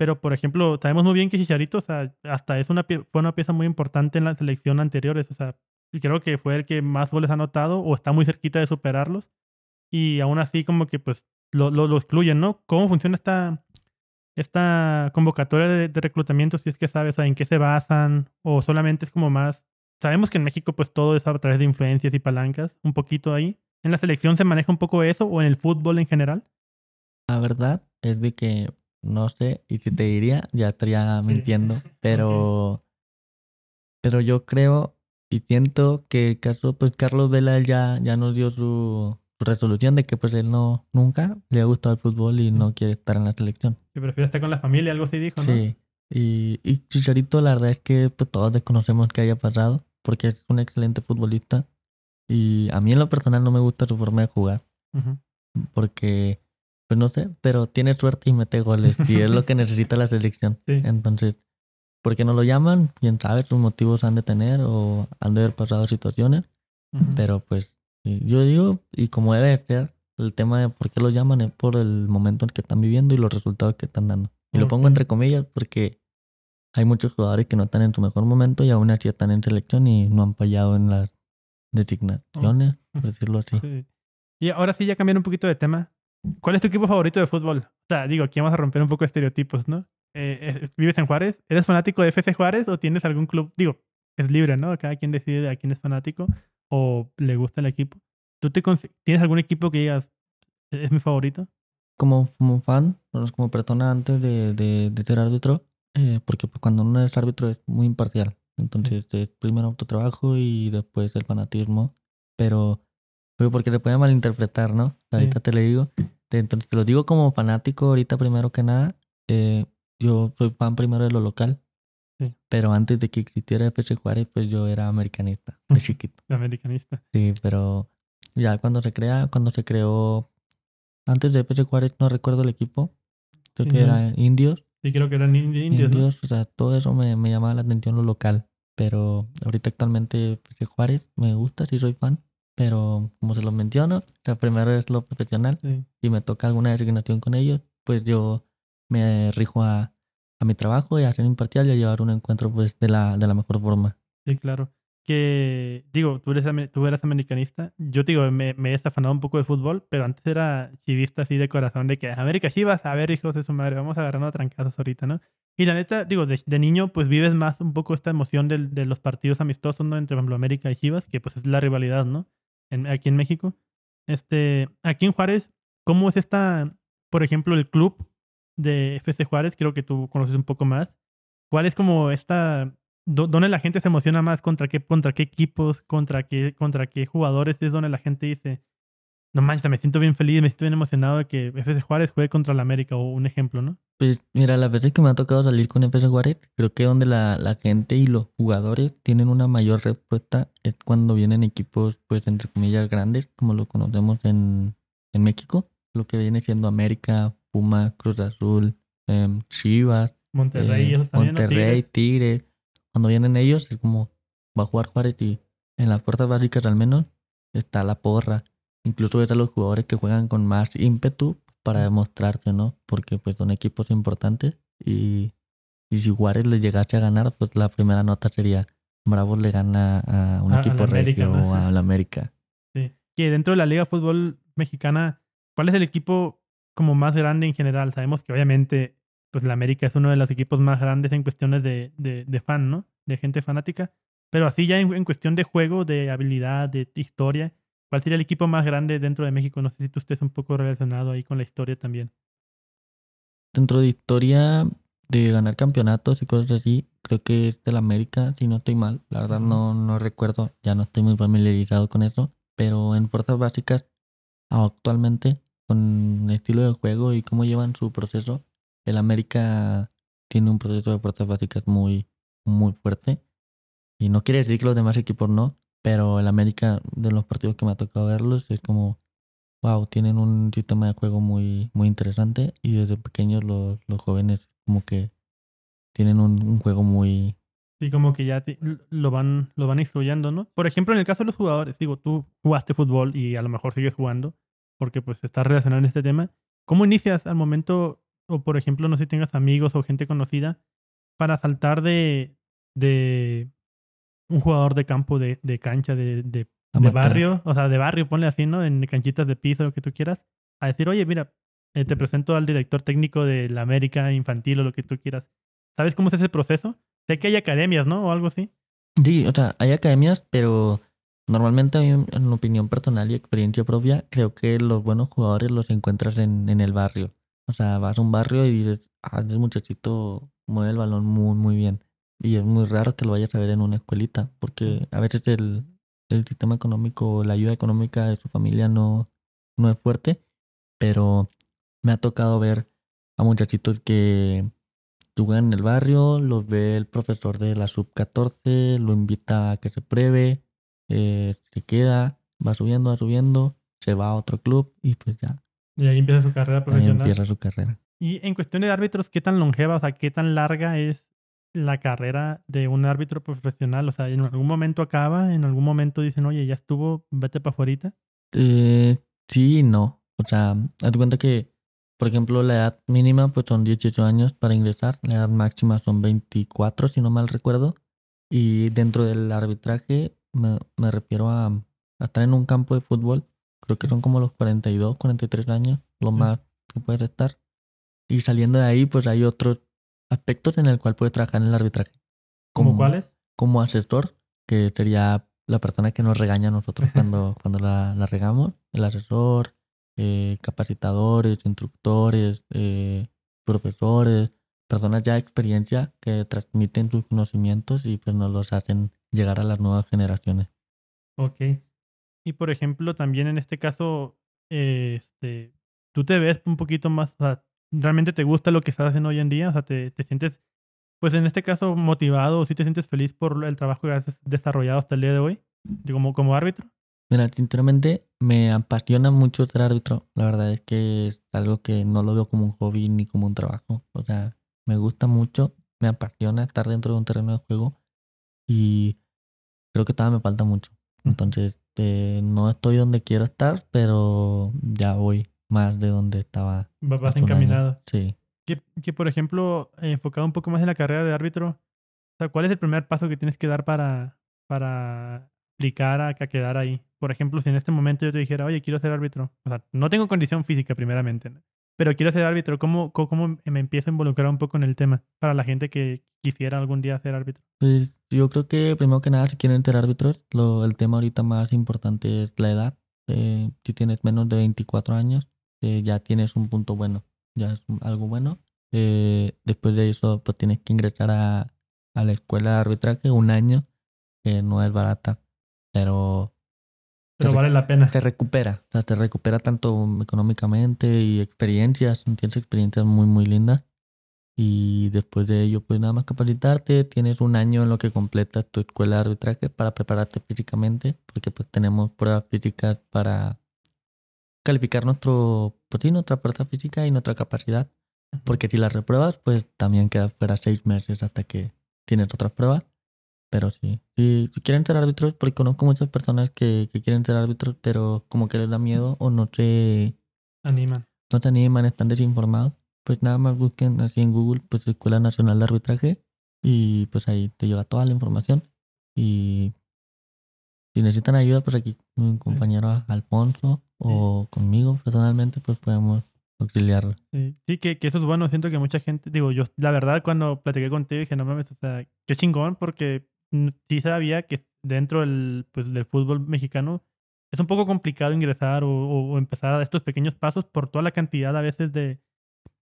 pero por ejemplo, sabemos muy bien que Chicharito, o hasta es una, fue una pieza muy importante en la selección anteriores, o sea, y creo que fue el que más goles ha anotado o está muy cerquita de superarlos. Y aún así como que pues lo, lo, excluyen, ¿no? ¿Cómo funciona esta, esta convocatoria de, de reclutamiento? Si es que sabes, en qué se basan o solamente es como más... Sabemos que en México pues todo es a través de influencias y palancas, un poquito ahí. ¿En la selección se maneja un poco eso o en el fútbol en general? La verdad es de que no sé, y si te diría, ya estaría Sí. mintiendo, pero, pero yo creo y siento que el caso, pues Carlos Vela él ya, ya nos dio su, su resolución de que pues él no, nunca le ha gustado el fútbol y Sí. no quiere estar en la selección. Que prefiere estar con la familia, algo así dijo, ¿no? Sí, y, y Chicharito la verdad es que pues todos desconocemos que haya pasado, porque es un excelente futbolista y a mí en lo personal no me gusta su forma de jugar porque, pues no sé, pero tiene suerte y mete goles y es lo que necesita la selección. Sí. Entonces, ¿por qué no lo llaman? Quién sabe, sus motivos han de tener o han de haber pasado situaciones, pero pues yo digo, y como debe de ser, el tema de por qué lo llaman es por el momento en que están viviendo y los resultados que están dando. Y lo pongo entre comillas porque hay muchos jugadores que no están en su mejor momento y aún así están en selección y no han fallado en las designaciones, por decirlo así. Sí. Y ahora sí, ya cambiando un poquito de tema. ¿Cuál es tu equipo favorito de fútbol? O sea, digo, aquí vamos a romper un poco estereotipos, ¿no? Eh, eh, ¿Vives en Juárez? ¿Eres fanático de FC Juárez o tienes algún club? Digo, es libre, ¿no? Cada quien decide a quién es fanático o le gusta el equipo. ¿Tú te tienes algún equipo que digas, es mi favorito? como, como fan, como persona antes de, de, de ser árbitro, eh, porque pues, cuando uno es árbitro es muy imparcial. Entonces, es primero autotrabajo y después el fanatismo. Pero, pero porque se puede malinterpretar, ¿no? Ahorita te lo digo. Te- Entonces, te lo digo como fanático ahorita primero que nada. eh, yo soy fan primero de lo local. Sí. Pero antes de que existiera FC Juárez, pues yo era americanista, de chiquito. Americanista. Sí, pero ya cuando se crea, cuando se creó, antes de FC Juárez, no recuerdo el equipo, creo Sí, que no. era Indios, Sí, creo que eran indi- indios, ¿no? Indios, o sea, todo eso me, me llamaba la atención lo local, pero ahorita actualmente FC Juárez me gusta, sí soy fan, pero como se los menciono, o sea, primero es lo profesional Sí. y me toca alguna designación con ellos, pues yo me rijo a, a mi trabajo y a ser imparcial y a llevar un encuentro pues de la, de la mejor forma. Sí, claro. Que, digo, tú eres, tú eras americanista. Yo, te digo, me, me he desafanado un poco de fútbol, pero antes era chivista así de corazón, de que América Chivas, a ver, hijos de su madre, vamos a agarrar a trancazos ahorita, ¿no? Y la neta, digo, de, de niño, pues vives más un poco esta emoción del- de los partidos amistosos, ¿no? Entre, por ejemplo, América y Chivas, que pues es la rivalidad, ¿no? En- aquí en México. Este, aquí en Juárez, ¿cómo es esta, por ejemplo, el club de FC Juárez? Creo que tú conoces un poco más. ¿Cuál es como esta do- ¿Dónde la gente se emociona más? ¿Contra qué, contra qué equipos? ¿Contra qué, ¿Contra qué jugadores? Es donde la gente dice, no manches, me siento bien feliz, me siento bien emocionado de que FC Juárez juegue contra el América o un ejemplo, ¿no? Pues mira, las veces que me ha tocado salir con FC Juárez, creo que donde la, la gente y los jugadores tienen una mayor respuesta es cuando vienen equipos, pues entre comillas, grandes, como lo conocemos en, en México, lo que viene siendo América, Puma, Cruz Azul, em, Chivas, Monterrey, eh, también. ¿no? Monterrey, Tigres. Tigres. Cuando vienen ellos es como va a jugar Juárez y en las fuerzas básicas al menos está la porra. Incluso ves a los jugadores que juegan con más ímpetu para demostrarte, ¿no? Porque pues son equipos importantes y, y si Juárez le llegase a ganar, pues la primera nota sería Bravos le gana a un A- a equipo América, regio ¿no? o a la América. Sí. Que dentro de la Liga de Fútbol Mexicana, ¿cuál es el equipo como más grande en general? Sabemos que obviamente pues la América es uno de los equipos más grandes en cuestiones de, de, de fan, ¿no? De gente fanática. Pero así ya en, en cuestión de juego, de habilidad, de historia, ¿cuál sería el equipo más grande dentro de México? No sé si tú estés un poco relacionado ahí con la historia también. Dentro de historia de ganar campeonatos y cosas así, creo que es del América, si no estoy mal. La verdad no, no recuerdo, ya no estoy muy familiarizado con eso. Pero en fuerzas básicas, actualmente, con el estilo de juego y cómo llevan su proceso, el América tiene un proceso de fuerzas básicas muy, muy fuerte. Y no quiere decir que los demás equipos no, pero el América, de los partidos que me ha tocado verlos, es como, wow, tienen un sistema de juego muy, muy interesante y desde pequeños los, los jóvenes como que tienen un, juego muy... Y como que ya lo, van, lo van instruyendo, ¿no? Por ejemplo, en el caso de los jugadores, digo, tú jugaste fútbol y a lo mejor sigues jugando porque pues estás relacionado en este tema. ¿Cómo inicias al momento, o por ejemplo, no sé si tengas amigos o gente conocida, para saltar de, de un jugador de campo, de, de cancha, de, de, de barrio, o sea, de barrio, ponle así, ¿no? En canchitas de piso, lo que tú quieras, a decir, oye, mira, eh, te presento al director técnico de la América infantil o lo que tú quieras. ¿Sabes cómo es ese proceso? Sé que hay academias, ¿no? O algo así. Sí, o sea, hay academias, pero normalmente en opinión personal y experiencia propia, creo que los buenos jugadores los encuentras en, en el barrio. O sea, vas a un barrio y dices, ah, ese muchachito mueve el balón muy, muy bien. Y es muy raro que lo vayas a ver en una escuelita, porque a veces el, el sistema económico, la ayuda económica de su familia no, no es fuerte, pero me ha tocado ver a muchachitos que juegan en el barrio, los ve el profesor de la sub-14, lo invita a que se pruebe, eh, se queda, va subiendo, va subiendo, se va a otro club y pues ya, Y ahí empieza su carrera ahí profesional. empieza su carrera. Y en cuestión de árbitros, ¿qué tan longeva, o sea, qué tan larga es la carrera de un árbitro profesional? O sea, ¿en algún momento acaba? ¿En algún momento dicen, oye, ya estuvo, vete para afuera? Eh, sí no. O sea, haz cuenta que, por ejemplo, la edad mínima pues son 18 años para ingresar, la edad máxima son 24, si no mal recuerdo. Y dentro del arbitraje me, me refiero a, a estar en un campo de fútbol, creo que son como los 42, 43 años, lo Sí. más que puedes estar. Y saliendo de ahí, pues hay otros aspectos en el cual puedes trabajar en el arbitraje. ¿Cómo cuáles? como asesor, que sería la persona que nos regaña a nosotros cuando, cuando la, la regamos, el asesor, eh, capacitadores, instructores, eh, profesores, personas ya de experiencia que transmiten sus conocimientos y pues nos los hacen llegar a las nuevas generaciones. Ok. Y por ejemplo, también en este caso, eh, este, tú te ves un poquito más, o sea, ¿realmente te gusta lo que estás haciendo hoy en día? O sea, te, te sientes, pues en este caso, motivado o sí te sientes feliz por el trabajo que has desarrollado hasta el día de hoy, como, como árbitro. Mira, sinceramente me apasiona mucho ser árbitro. La verdad es que es algo que no lo veo como un hobby ni como un trabajo. O sea, me gusta mucho, me apasiona estar dentro de un terreno de juego y creo que todavía me falta mucho. Entonces, eh, no estoy donde quiero estar, pero ya voy más de donde estaba. Va- Vas encaminado. Sí. Que, que, por ejemplo, enfocado un poco más en la carrera de árbitro, o sea, ¿cuál es el primer paso que tienes que dar para, para aplicar a, a quedar ahí? Por ejemplo, si en este momento yo te dijera, oye, quiero ser árbitro, o sea, no tengo condición física primeramente, ¿no? pero quiero ser árbitro, ¿cómo, cómo, cómo me empiezo a involucrar un poco en el tema para la gente que quisiera algún día ser árbitro? Pues yo creo que primero que nada, si quieren ser árbitros, lo, el tema ahorita más importante es la edad. Eh, si tienes menos de 24 años, eh, ya tienes un punto bueno, ya es algo bueno. Eh, después de eso, pues tienes que ingresar a, a la escuela de arbitraje un año, que no es barata, pero Pero vale la pena. te recupera, o sea, te recupera tanto económicamente y experiencias, tienes experiencias muy, muy lindas. Y después de ello, pues nada más capacitarte, tienes un año en lo que completas tu escuela de arbitraje para prepararte físicamente, porque pues tenemos pruebas físicas para calificar nuestro, pues sí, nuestra fuerza física y nuestra capacidad. Porque si las repruebas, pues también quedas fuera seis meses hasta que tienes otras pruebas. Pero sí, si, si quieren ser árbitros, porque conozco muchas personas que, que quieren ser árbitros, pero como que les da miedo o no se, Animan. no se animan, están desinformados, pues nada más busquen así en Google, pues Escuela Nacional de Arbitraje y pues ahí te lleva toda la información. Y si necesitan ayuda, pues aquí mi compañero Alfonso o conmigo personalmente, pues podemos auxiliarlo. Sí, sí, que, que eso es bueno. Siento que mucha gente, digo, yo, la verdad, cuando platiqué contigo dije, no mames, o sea, qué chingón, porque sí sabía que dentro del, pues, del fútbol mexicano es un poco complicado ingresar o, o- o empezar a estos pequeños pasos por toda la cantidad a veces de,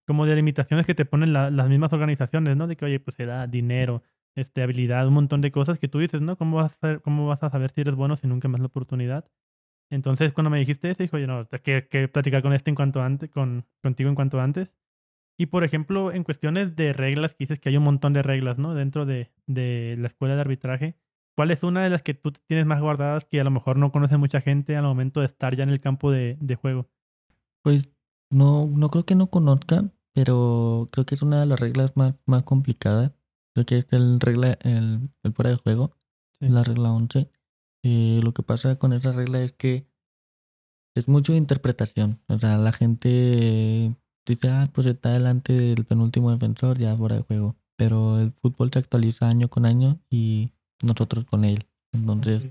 como de limitaciones que te ponen la- las mismas organizaciones, ¿no? De que, oye, pues se da dinero, este, habilidad, un montón de cosas que tú dices, ¿no? ¿Cómo vas a, saber- cómo vas a saber si eres bueno si nunca más la oportunidad? Entonces, cuando me dijiste eso, dije, oye, no, que, que platicar con este en cuanto antes, con, contigo en cuanto antes. Y, por ejemplo, en cuestiones de reglas, que dices que hay un montón de reglas, ¿no? Dentro de, de la escuela de arbitraje. ¿Cuál es una de las que tú tienes más guardadas que a lo mejor no conoce mucha gente al momento de estar ya en el campo de, de juego? Pues no, no creo que no conozcan, pero creo que es una de las reglas más, más complicadas. Creo que es el regla, el, el fuera de juego, Sí. la regla 11. Eh, lo que pasa con esa regla es que es mucho de interpretación. O sea, la gente dice, ah, pues está delante del penúltimo defensor, ya fuera de juego. Pero el fútbol se actualiza año con año y nosotros con él. Entonces,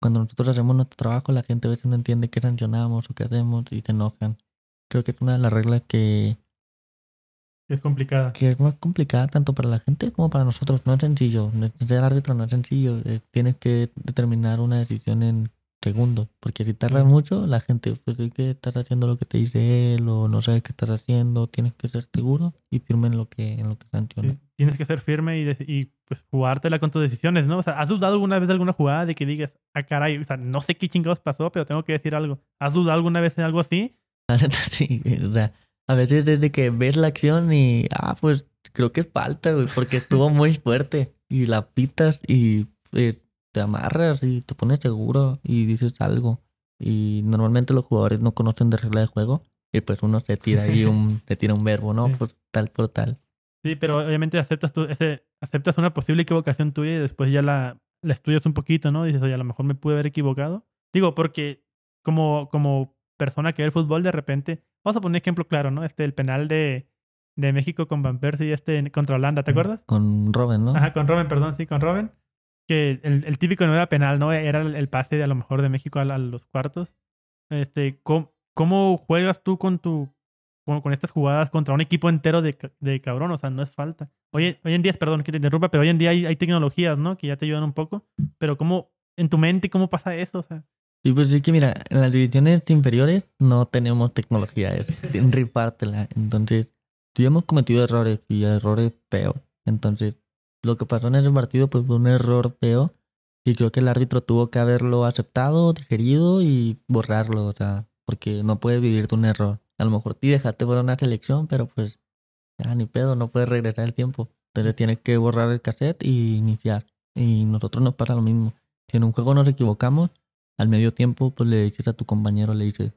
cuando nosotros hacemos nuestro trabajo, la gente a veces no entiende qué sancionamos o qué hacemos y se enojan. Creo que es una de las reglas que, Es complicada. que es más complicada tanto para la gente como para nosotros. No es sencillo. Ser árbitro no es sencillo. eh, tienes que determinar una decisión en segundos. Porque si tardas mucho, la gente, pues es que estás haciendo lo que te dice él o no sabes qué estás haciendo. Tienes que ser seguro y firme en lo que, en lo que sanciona. Sí, Tienes que ser firme y, y pues jugártela con tus decisiones, ¿no? O sea, ¿has dudado alguna vez de alguna jugada de que digas, ah, caray, o sea, no sé qué chingados pasó, pero tengo que decir algo? ¿Has dudado alguna vez en algo así? Sí, o sea, a veces desde que ves la acción y, ah, pues creo que es falta, güey, porque estuvo muy fuerte y la pitas y pues, te amarras y te pones seguro y dices algo. Y normalmente los jugadores no conocen de regla de juego y pues uno se tira ahí un, se tira un verbo, ¿no? Sí. Pues tal por tal. Sí, pero obviamente aceptas, tú ese, aceptas una posible equivocación tuya y después ya la, la estudias un poquito, ¿no? Dices, oye, a lo mejor me pude haber equivocado. Digo, porque como, como persona que ve el fútbol, de repente, vamos a poner un ejemplo claro, ¿no? Este, el penal de, de México con Van Persie este contra Holanda, ¿te acuerdas? Con Robin, ¿no? Ajá, con Robin, perdón, sí, con Robin. Que el, el típico no era penal, ¿no? Era el, el pase de a lo mejor de México a, a los cuartos. Este, ¿cómo, cómo juegas tú con tu con, con estas jugadas contra un equipo entero de, de cabrón? O sea, no es falta. Hoy, hoy en día, perdón que te interrumpa, pero hoy en día hay, hay tecnologías, ¿no? Que ya te ayudan un poco. Pero ¿cómo, en tu mente, cómo pasa eso? O sea, Y pues es que mira, en las divisiones inferiores no tenemos tecnología, es rifártela. Entonces, sí hemos cometido errores y errores feos. Entonces, lo que pasó en ese partido pues fue un error feo y creo que el árbitro tuvo que haberlo aceptado, digerido y borrarlo, o sea, porque no puedes vivir de un error. A lo mejor sí dejaste fuera una selección, pero pues ya ni pedo, no puedes regresar el tiempo. Entonces tienes que borrar el cassette y iniciar. Y nosotros nos pasa lo mismo. Si en un juego nos equivocamos, al medio tiempo, pues le dices a tu compañero, le dices,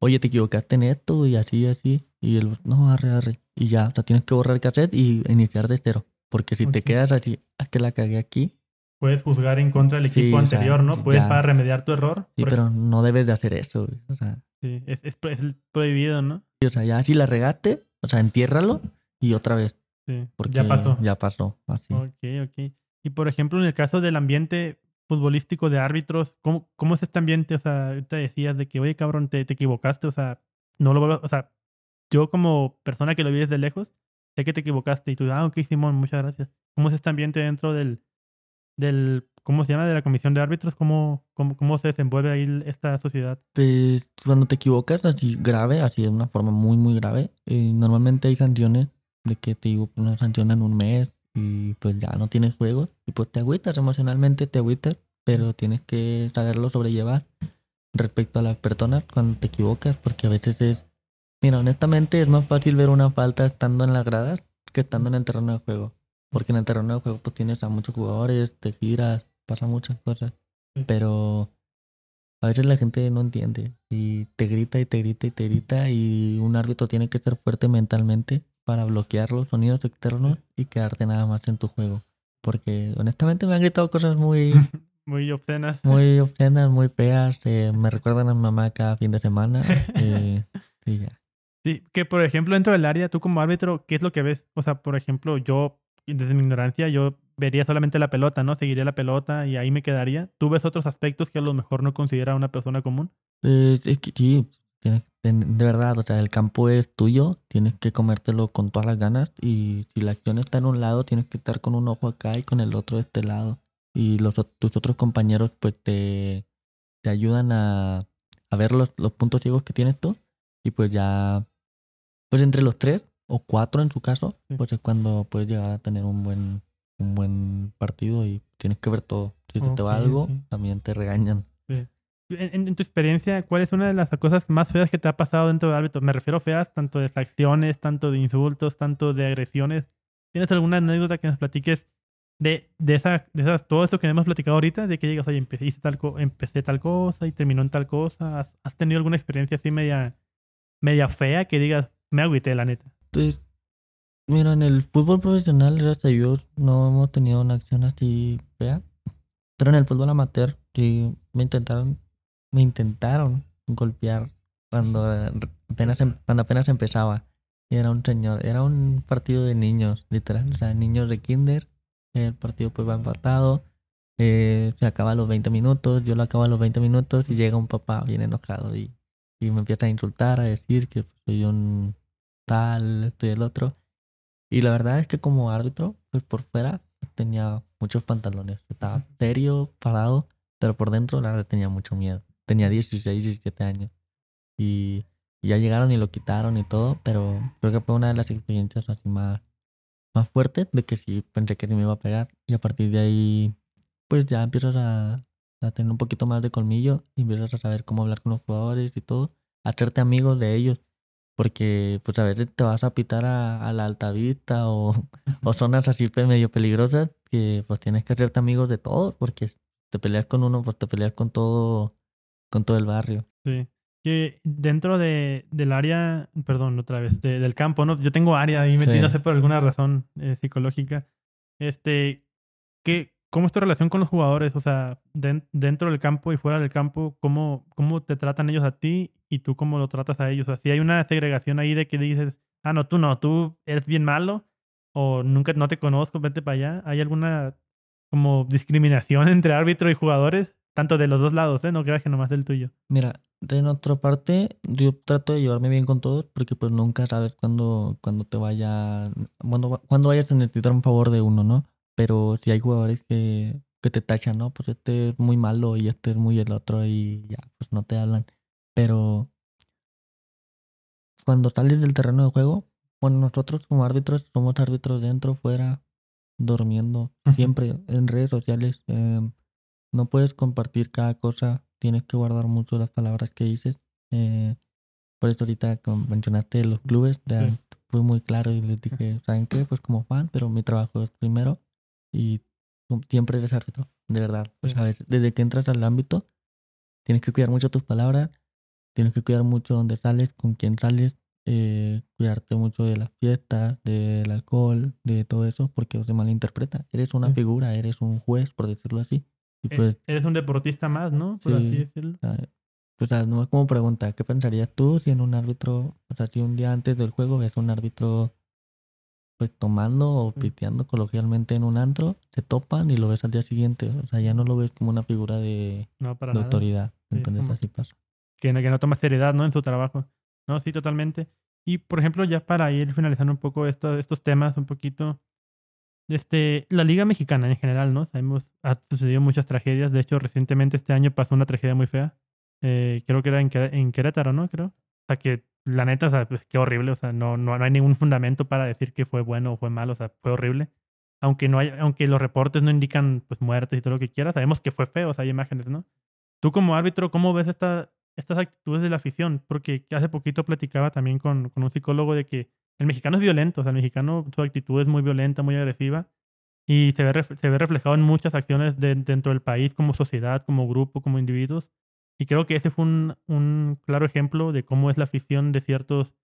oye, te equivocaste en esto y así, así. Y él, no, arre, arre. Y ya, o sea, tienes que borrar el cassette y iniciar de cero. Porque si te quedas así, ah, que la cagué aquí. puedes juzgar en contra del Sí, equipo o sea, anterior, ¿no? Puedes ya. para remediar tu error. Sí, pero no debes de hacer eso, güey. O sea, Sí, es, es, es prohibido, ¿no? sí, o sea, ya si la regaste, o sea, entiérralo y otra vez. Sí, Porque ya pasó. Ya pasó, así. Ok, ok. Y por ejemplo, en el caso del ambiente futbolístico de árbitros, ¿cómo, cómo es este ambiente? O sea, ahorita decías de que, oye, cabrón, te, te equivocaste, o sea, no lo vuelvas- o sea, yo como persona que lo vi desde lejos, sé que te equivocaste y tú, ah, ok, Simón, muchas gracias. ¿Cómo es este ambiente dentro del, del ¿cómo se llama? De la comisión de árbitros, ¿cómo, cómo, cómo se desenvuelve ahí esta sociedad? Pues cuando te equivocas así grave, así de una forma muy, muy grave, eh, normalmente hay sanciones de que te digo, una sanción en un mes y pues ya no tienes juegos y pues te agüitas emocionalmente, te agüitas, pero tienes que saberlo sobrellevar respecto a las personas cuando te equivocas, porque a veces es, mira, honestamente es más fácil ver una falta estando en las gradas que estando en el terreno de juego, porque en el terreno de juego pues tienes a muchos jugadores, te giras, pasan muchas cosas, pero a veces la gente no entiende y te grita y te grita y te grita y un árbitro tiene que ser fuerte mentalmente para bloquear los sonidos externos y quedarte nada más en tu juego. porque honestamente me han gritado cosas muy, Muy obscenas. muy obscenas, muy feas. eh, me recuerdan a mi mamá cada fin de semana. eh, y ya. Sí, que por ejemplo, dentro del área, tú como árbitro, ¿qué es lo que ves? O sea, por ejemplo, yo, desde mi ignorancia, yo vería solamente la pelota, ¿no? Seguiría la pelota y ahí me quedaría. ¿Tú ves otros aspectos que a lo mejor no considera una persona común? Pues, es que sí, tienes- de, verdad, o sea, el campo es tuyo, tienes que comértelo con todas las ganas y si la acción está en un lado, tienes que estar con un ojo acá y con el otro de este lado. Y los, tus otros compañeros pues te, te ayudan a, a ver los, los puntos ciegos que tienes tú y pues ya, pues entre los tres o cuatro en su caso, pues es cuando puedes llegar a tener un buen, un buen partido y tienes que ver todo. Si te va algo, también te regañan. En, en- tu experiencia, ¿cuál es una de las cosas más feas que te ha pasado dentro del árbitro? Me refiero feas, tanto de fracciones, tanto de insultos, tanto de agresiones. ¿Tienes alguna anécdota que nos platiques de, de, esa, de esas, todo esto que hemos platicado ahorita? De que llegas, oye, empecé, tal, empecé tal cosa y terminó en tal cosa. ¿Has, has tenido alguna experiencia así media, media fea que digas, me agüité, la neta? Pues, mira, en el fútbol profesional, gracias a Dios, no hemos tenido una acción así fea. Pero en el fútbol amateur, sí, me intentaron, me intentaron golpear cuando apenas, em- cuando apenas empezaba. Y era un señor, era un partido de niños, literal, o sea, niños de kinder. El partido pues va empatado. eh, se acaba a los 20 minutos, yo lo acabo a los 20 minutos y llega un papá bien enojado y, y me empieza a insultar, a decir que soy un tal, esto y el otro. Y la verdad es que como árbitro, pues por fuera tenía muchos pantalones. Estaba serio, parado, pero por dentro la verdad tenía mucho miedo. Tenía 16, 17 años. Y, ya llegaron y lo quitaron y todo, pero creo que fue una de las experiencias así más, más fuertes de que sí pensé que sí me iba a pegar. Y a partir de ahí, pues ya empiezas a, a tener un poquito más de colmillo y empiezas a saber cómo hablar con los jugadores y todo, hacerte amigos de ellos. Porque pues a veces te vas a pitar a, a la altavista o, o zonas así pe- medio peligrosas que pues tienes que hacerte amigos de todos porque te peleas con uno, pues te peleas con todo, con todo el barrio. Sí. Que dentro de, del área, perdón, otra vez, de- del campo, ¿no? Yo tengo área ahí metida, Sí. no sé, por alguna razón eh, psicológica. Este, ¿qué, ¿cómo es tu relación con los jugadores? O sea, den- dentro del campo y fuera del campo, ¿cómo, ¿cómo te tratan ellos a ti y tú cómo lo tratas a ellos? O sea, si hay una segregación ahí de que dices, ah, no, tú no, tú eres bien malo o nunca, no te conozco, vete para allá. ¿Hay alguna como discriminación entre árbitro y jugadores? Tanto de los dos lados, ¿eh? No creas que nomás del tuyo. Mira, de nuestra parte, yo trato de llevarme bien con todos porque pues nunca sabes cuándo, cuándo te vaya, cuándo, va- cuándo vayas a necesitar un favor de uno, ¿no? Pero si hay jugadores que, que te tachan, ¿no? Pues este es muy malo y este es muy el otro y ya, pues no te hablan. Pero cuando sales del terreno de juego, bueno, nosotros como árbitros somos árbitros dentro, fuera, durmiendo, siempre en redes sociales. em, no puedes compartir cada cosa, tienes que guardar mucho las palabras que dices. eh, por eso ahorita mencionaste los clubes, ya Sí. fui muy claro y les dije, ¿saben qué? Pues como fan, pero mi trabajo es primero y siempre eres árbitro, de verdad. O Sí. sea, desde que entras al ámbito, tienes que cuidar mucho tus palabras, tienes que cuidar mucho dónde sales, con quién sales, eh, cuidarte mucho de las fiestas, del alcohol, de todo eso, porque se malinterpreta. Eres una Sí. figura, eres un juez, por decirlo así. Y Eh, pues, Eres un deportista más, ¿no? Por así Sí. decirlo. ah, o sea, no es como pregunta, ¿qué pensarías tú si en un árbitro, o sea, si un día antes del juego ves un árbitro pues tomando o piteando coloquialmente en un antro, te topan y lo ves al día siguiente, o sea, ya no lo ves como una figura de, No, para de autoridad, entonces así pasa. que no, que no toma seriedad, ¿no? En su trabajo. No, sí, totalmente. Y, por ejemplo, ya para ir finalizando un poco esto- estos temas, un poquito, este, la Liga Mexicana en general, ¿no? Sabemos, ha sucedido muchas tragedias. De hecho, recientemente este año pasó una tragedia muy fea. Eh, creo que era en, en Querétaro, ¿no? Creo. O sea, que la neta, o sea, pues qué horrible. O sea, no, no, no hay ningún fundamento para decir que fue bueno o fue malo. O sea, fue horrible. Aunque, no hay, aunque los reportes no indican pues muertes y todo lo que quieras, sabemos que fue feo. O sea, hay imágenes, ¿no? Tú como árbitro, ¿cómo ves esta, estas actitudes de la afición? Porque hace poquito platicaba también con, con un psicólogo de que el mexicano es violento, o sea, el mexicano su actitud es muy violenta, muy agresiva y se ve, se ve reflejado en muchas acciones de- dentro del país como sociedad, como grupo, como individuos. Y creo que ese fue un, un claro ejemplo de cómo es la afición de ciertos,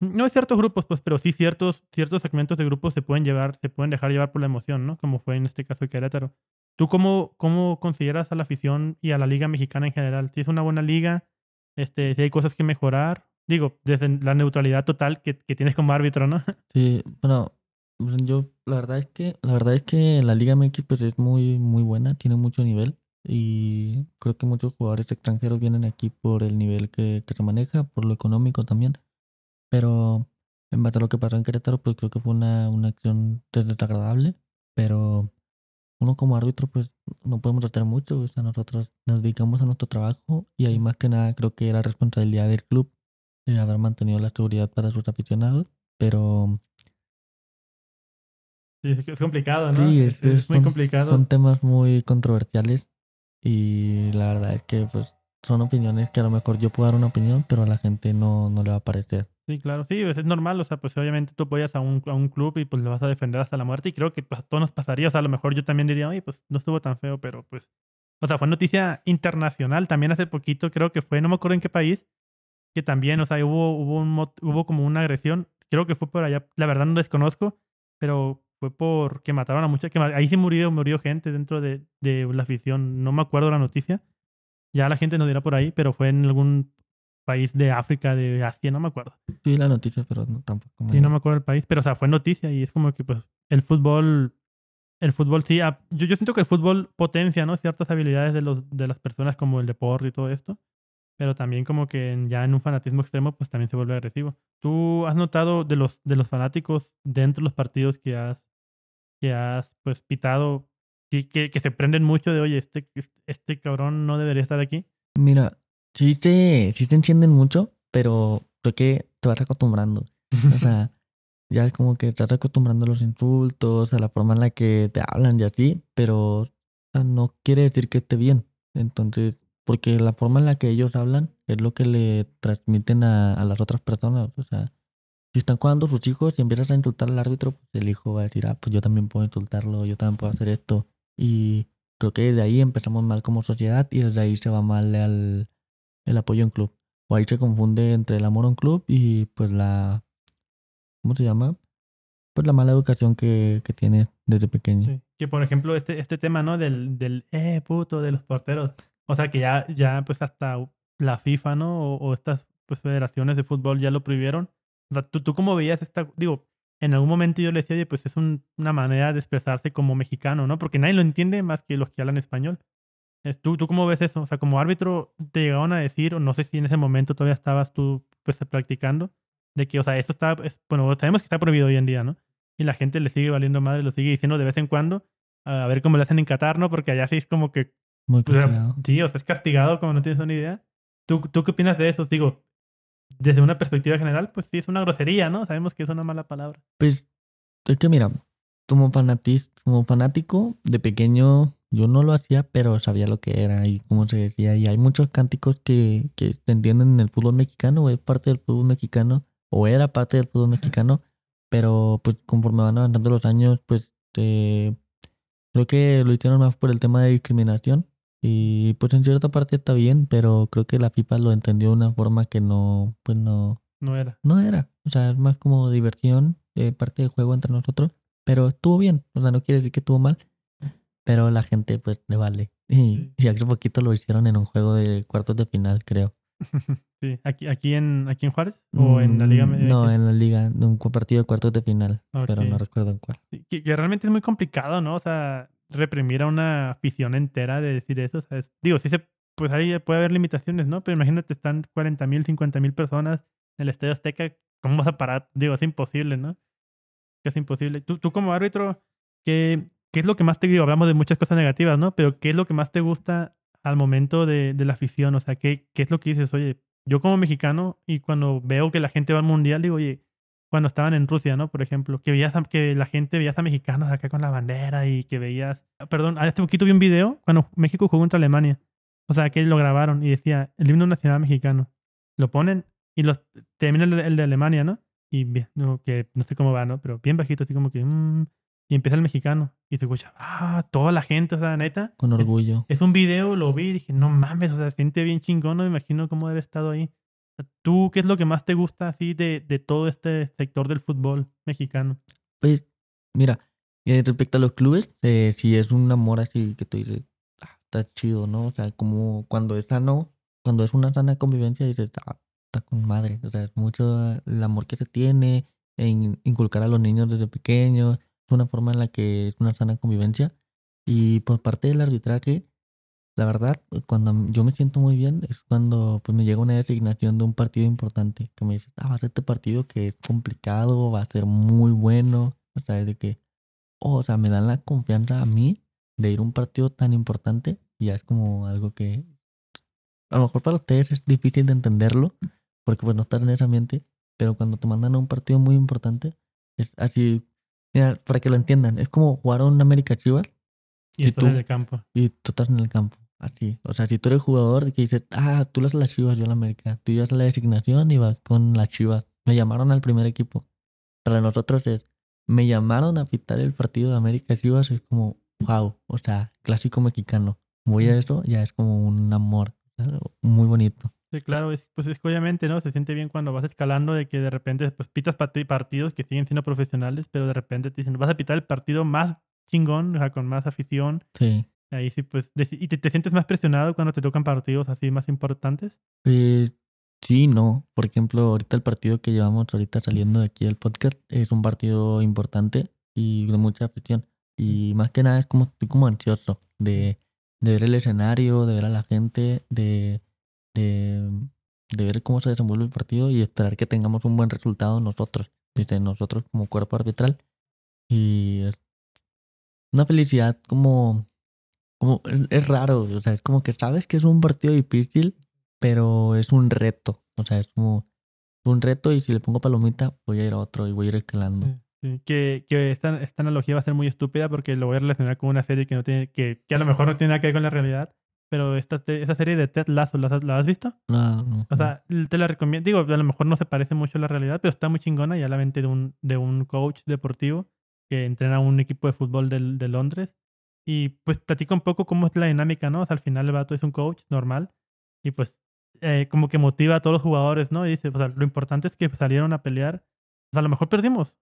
No hay ciertos grupos, pues, pero sí ciertos, ciertos segmentos de grupos se pueden llevar, se pueden dejar llevar por la emoción, ¿no? Como fue en este caso de Querétaro. ¿Tú cómo, cómo consideras a la afición y a la liga mexicana en general? Si es una buena liga, este, si hay cosas que mejorar, digo, desde la neutralidad total que, que tienes como árbitro, ¿no? Sí, bueno, yo la verdad es que la verdad es que la Liga MX pues es muy muy buena, tiene mucho nivel y creo que muchos jugadores extranjeros vienen aquí por el nivel que, que se maneja, por lo económico también. Pero en base a lo que pasó en Querétaro, pues creo que fue una, una acción desagradable, pero uno como árbitro pues no podemos hacer mucho, o sea, nosotros nos dedicamos a nuestro trabajo y ahí más que nada creo que era responsabilidad del club de haber mantenido la seguridad para sus aficionados, pero Sí, es es complicado, ¿no? Sí, es, este, es muy son- complicado. Son temas muy controversiales y la verdad es que pues son opiniones que a lo mejor yo puedo dar una opinión, pero a la gente no, no le va a parecer. Sí, claro, sí, pues, es normal, o sea, pues obviamente tú apoyas a un, a un club y pues lo vas a defender hasta la muerte y creo que pues, a todos nos pasaría, o sea, a lo mejor yo también diría, oye, pues no estuvo tan feo, pero pues, o sea, fue noticia internacional también hace poquito, creo que fue, no me acuerdo en qué país, que también, o sea, hubo, hubo, un, mot- hubo como una agresión, creo que fue por allá, la verdad no desconozco, pero fue porque mataron a mucha, que ahí sí murió, murió gente dentro de, de la afición, no me acuerdo la noticia, ya la gente nos dirá por ahí, pero fue en algún país de África, de Asia, no me acuerdo. Sí, la noticia, pero no, tampoco. Sí, no me acuerdo el país, pero o sea, fue noticia y es como que pues el fútbol, el fútbol sí, ah, yo, yo siento que el fútbol potencia, ¿no? Ciertas habilidades de, los, de las personas como el deporte y todo esto, pero también como que ya en un fanatismo extremo pues también se vuelve agresivo. ¿Tú has notado de los, de los fanáticos dentro de los partidos que has, que has pues pitado, sí, que, que se prenden mucho de, oye, este, este cabrón no debería estar aquí? Mira, sí se, sí se encienden mucho, pero creo que te vas acostumbrando. O sea, ya es como que te vas acostumbrando a los insultos, a la forma en la que te hablan y así, pero no quiere decir que esté bien. Entonces, porque la forma en la que ellos hablan es lo que le transmiten a, a las otras personas. O sea, si están jugando sus hijos y empiezas a insultar al árbitro, pues el hijo va a decir, ah, pues yo también puedo insultarlo, yo también puedo hacer esto. Y creo que desde ahí empezamos mal como sociedad y desde ahí se va mal el, el apoyo un club. O ahí se confunde entre el amor a club y pues la... ¿Cómo se llama? Pues la mala educación que, que tienes desde pequeño. Que por ejemplo, este, este tema, ¿no? Del, del eh, puto, de los porteros. O sea, que ya, ya pues hasta la FIFA, ¿no? O, estas pues, federaciones de fútbol ya lo prohibieron. O sea, ¿tú, tú cómo veías esta, digo, en algún momento yo le decía, oye, pues es un- una manera de expresarse como mexicano, ¿no? Porque nadie lo entiende más que los que hablan español. Es- ¿Tú, ¿Tú cómo ves eso? O sea, como árbitro te llegaron a decir, o no sé si en ese momento todavía estabas tú pues practicando, de que, o sea, esto está, es- bueno, sabemos que está prohibido hoy en día, ¿no? Y la gente le sigue valiendo madre, lo sigue diciendo de vez en cuando, a ver cómo le hacen en Qatar, ¿no? Porque allá sí es como que, Muy castigado. sí, o sea, es castigado como no tienes una idea. ¿Tú, ¿Tú qué opinas de eso? Digo, desde una perspectiva general, pues sí, es una grosería, ¿no? Sabemos que es una mala palabra. Pues es que mira, como, fanatis, como fanático de pequeño yo no lo hacía, pero sabía lo que era y cómo se decía. Y hay muchos cánticos que, que se entienden en el fútbol mexicano, o es parte del fútbol mexicano, o era parte del fútbol mexicano, pero pues conforme van avanzando los años, pues eh, creo que lo hicieron más por el tema de discriminación. Y pues en cierta parte está bien, pero creo que la FIFA lo entendió de una forma que no, pues no, No era. no era. O sea, es más como diversión, eh, parte del juego entre nosotros. Pero estuvo bien. O sea, no quiere decir que estuvo mal. Pero la gente, pues, le vale. Y, Sí. y hace poquito lo hicieron en un juego de cuartos de final, creo. sí, aquí, aquí, en, aquí en Juárez o en la Liga. Mm, No, en la liga, en un partido de cuartos de final. Pero no recuerdo en cuál. Que, que realmente es muy complicado, ¿no? O sea, reprimir a una afición entera de decir eso. O sea, es- digo, sí se, pues ahí puede haber limitaciones, ¿no? Pero imagínate, están 40 mil, 50 mil personas en el Estadio Azteca. ¿Cómo vas a parar? Digo, es imposible, ¿no? Es imposible. Tú, tú como árbitro, ¿qué, ¿qué es lo que más te digo? Hablamos de muchas cosas negativas, ¿no? Pero ¿qué es lo que más te gusta al momento de, de la afición? O sea, ¿qué, ¿qué es lo que dices? Oye, yo como mexicano y cuando veo que la gente va al mundial, digo, oye, cuando estaban en Rusia, ¿no? Por ejemplo, que veías a- que la gente veías a mexicanos acá con la bandera y que veías, perdón, hace poquito vi un video cuando México jugó contra Alemania. O sea, que lo grabaron y decía el himno nacional mexicano. Lo ponen y los termina el, el de Alemania, ¿no? Y bien, no, que no sé cómo va, ¿no? Pero bien bajito, así como que mm, y empieza el mexicano y se escucha, ah, toda la gente, o sea, neta. Con es- orgullo. es un video, lo vi y dije, no mames, o sea, se siente bien chingón, no me imagino cómo debe haber estado ahí. ¿Tú qué es lo que más te gusta así de, de todo este sector del fútbol mexicano? Pues, mira, eh, respecto a los clubes, eh, si es un amor así que tú dices, ah, está chido, ¿no? O sea, como cuando es sano, cuando es una sana convivencia, dices, ah, está con madre. O sea, es mucho el amor que se tiene en inculcar a los niños desde pequeños. Es una forma en la que es una sana convivencia. Y por parte del arbitraje, la verdad, cuando yo me siento muy bien es cuando pues, me llega una designación de un partido importante. Que me dice, ah, va a ser este partido que es complicado, va a ser muy bueno. O sea, de que, oh, o sea, me dan la confianza a mí de ir a un partido tan importante. Y ya es como algo que a lo mejor para ustedes es difícil de entenderlo, porque pues no están en ese ambiente, pero cuando te mandan a un partido muy importante, es así, mira, para que lo entiendan, es como jugar a un América Chivas. Y, tú, en el campo. Y tú estás en el campo. Así. O sea, si tú eres jugador que dices, ah, tú las las chivas, yo la América. Tú llevas la designación y vas con las chivas. Me llamaron al primer equipo. Para nosotros es, me llamaron a pitar el partido de América Chivas. Es como, wow. O sea, clásico mexicano. Voy a eso, ya es como un amor. Muy bonito. Sí, claro, es, pues es que obviamente, ¿no? Se siente bien cuando vas escalando de que de repente pues pitas partidos que siguen siendo profesionales, pero de repente te dicen, vas a pitar el partido más chingón, o sea, con más afición. Sí. Ahí sí, pues, ¿y te, sientes más presionado cuando te tocan partidos así más importantes? Pues sí, no. Por ejemplo, ahorita el partido que llevamos ahorita saliendo de aquí del podcast es un partido importante y de mucha afición. Y más que nada es como, estoy como ansioso de, de ver el escenario, de ver a la gente, de, de, de ver cómo se desenvuelve el partido y esperar que tengamos un buen resultado nosotros, nosotros como cuerpo arbitral. Y una felicidad como es, raro, o sea, es como que sabes que es un partido difícil, pero es un reto. O sea, es como un reto y si le pongo palomita, voy a ir a otro y voy a ir escalando. Que, que esta, esta, analogía va a ser muy estúpida porque lo voy a relacionar con una serie que no tiene, que, que a lo mejor no tiene nada que ver con la realidad. Pero esta, esa serie de Ted Lasso, ¿la, ¿la has visto? No, no. O sea, te la recomiendo. Digo, a lo mejor no se parece mucho a la realidad, pero está muy chingona. Ya la mente de un, de un coach deportivo que entrena a un equipo de fútbol de, de Londres y pues platica un poco cómo es la dinámica, ¿no? O sea, al final el vato es un coach normal y pues eh, como que motiva a todos los jugadores, ¿no? Y dice, o sea, lo importante es que salieron a pelear. O sea, a lo mejor perdimos.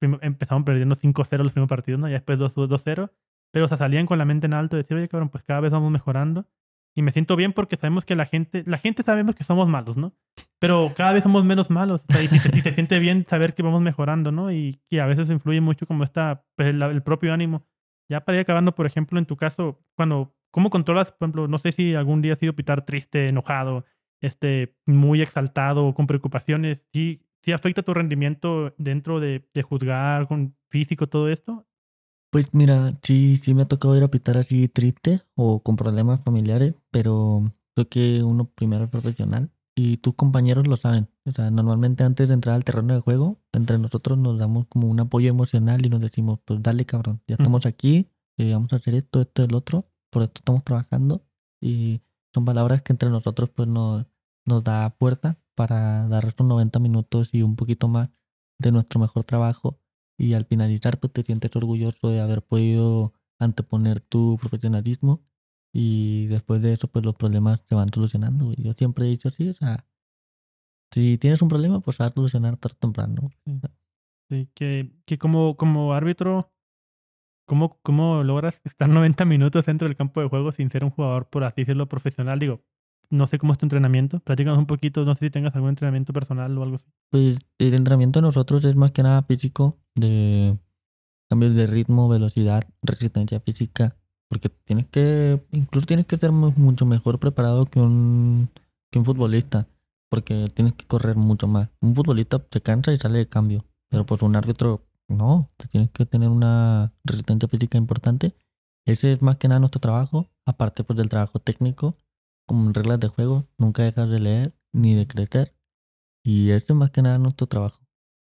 Empezamos perdiendo 5-0 los primeros partidos, ¿no? Y después 2-0. Pero, o sea, salían con la mente en alto y decir, oye, cabrón, pues cada vez vamos mejorando. Y me siento bien porque sabemos que la gente, la gente sabemos que somos malos, ¿no? Pero cada vez somos menos malos. Sea, y, se, siente bien saber que vamos mejorando, ¿no? Y que a veces influye mucho como está pues, el propio ánimo ya para ir acabando, por ejemplo, en tu caso, cuando, ¿cómo controlas, por ejemplo, no sé si algún día has sido pitar triste, enojado, este, muy exaltado, con preocupaciones? ¿Sí, sí afecta tu rendimiento dentro de, de juzgar, con físico, todo esto? Pues mira, sí, sí me ha tocado ir a pitar así triste o con problemas familiares, pero creo que uno primero es profesional y tus compañeros lo saben. O sea, normalmente antes de entrar al terreno de juego, entre nosotros nos damos como un apoyo emocional y nos decimos, pues dale cabrón, ya estamos aquí, eh, vamos a hacer esto, esto, el otro, por esto estamos trabajando. Y son palabras que entre nosotros pues nos, nos da fuerza para dar estos 90 minutos y un poquito más de nuestro mejor trabajo. Y al finalizar pues te sientes orgulloso de haber podido anteponer tu profesionalismo y después de eso, pues los problemas se van solucionando. Yo siempre he dicho así, o sea, si tienes un problema, pues vas a solucionar tarde o temprano. Sí, que, que como, como árbitro, ¿cómo, ¿cómo logras estar 90 minutos dentro del campo de juego sin ser un jugador, por así decirlo, profesional? Digo, no sé cómo es tu entrenamiento. Platícanos un poquito, no sé si tengas algún entrenamiento personal o algo así. Pues el entrenamiento de nosotros es más que nada físico, de cambios de ritmo, velocidad, resistencia física porque tienes que, incluso tienes que ser mucho mejor preparado que un, que un futbolista. Porque tienes que correr mucho más. Un futbolista se cansa y sale de cambio. Pero pues un árbitro, no. Tienes que tener una resistencia física importante. Ese es más que nada nuestro trabajo. Aparte pues del trabajo técnico. Como reglas de juego. Nunca dejas de leer ni de crecer. Y ese es más que nada nuestro trabajo.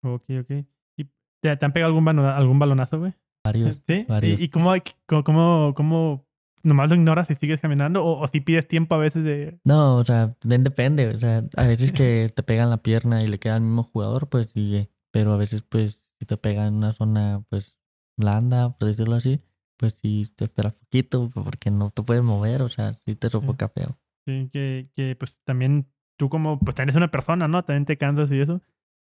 Ok, ok. ¿Y te, te han pegado algún, algún balonazo, güey? Varios. ¿Sí? ¿Y, cómo, cómo, cómo, nomás lo ignoras y sigues caminando? ¿O, si pides tiempo a veces de...? No, o sea, depende. O sea, a veces que te pegan la pierna y le queda al mismo jugador, pues sigue. Pero a veces, pues, si te pega en una zona, pues, blanda, por decirlo así, pues sí te esperas poquito porque no te puedes mover, o sea, sí te sofoca feo. Sí, que, que pues también tú como, pues también eres una persona, ¿no? También te cansas y eso.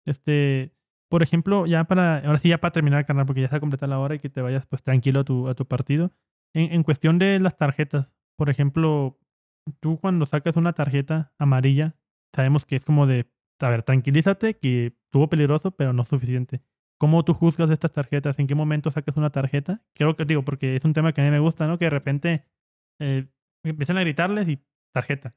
Este, por ejemplo, ya para, ahora sí ya para terminar, carnal, porque ya se ha completado la hora y que te vayas pues tranquilo a tu, a tu partido. En, en cuestión de las tarjetas, por ejemplo, tú cuando sacas una tarjeta amarilla, sabemos que es como de, a ver, tranquilízate, que estuvo peligroso, pero no suficiente. ¿Cómo tú juzgas estas tarjetas? ¿En qué momento sacas una tarjeta? Creo que digo, porque es un tema que a mí me gusta, ¿no? Que de repente eh, empiezan a gritarles y tarjeta.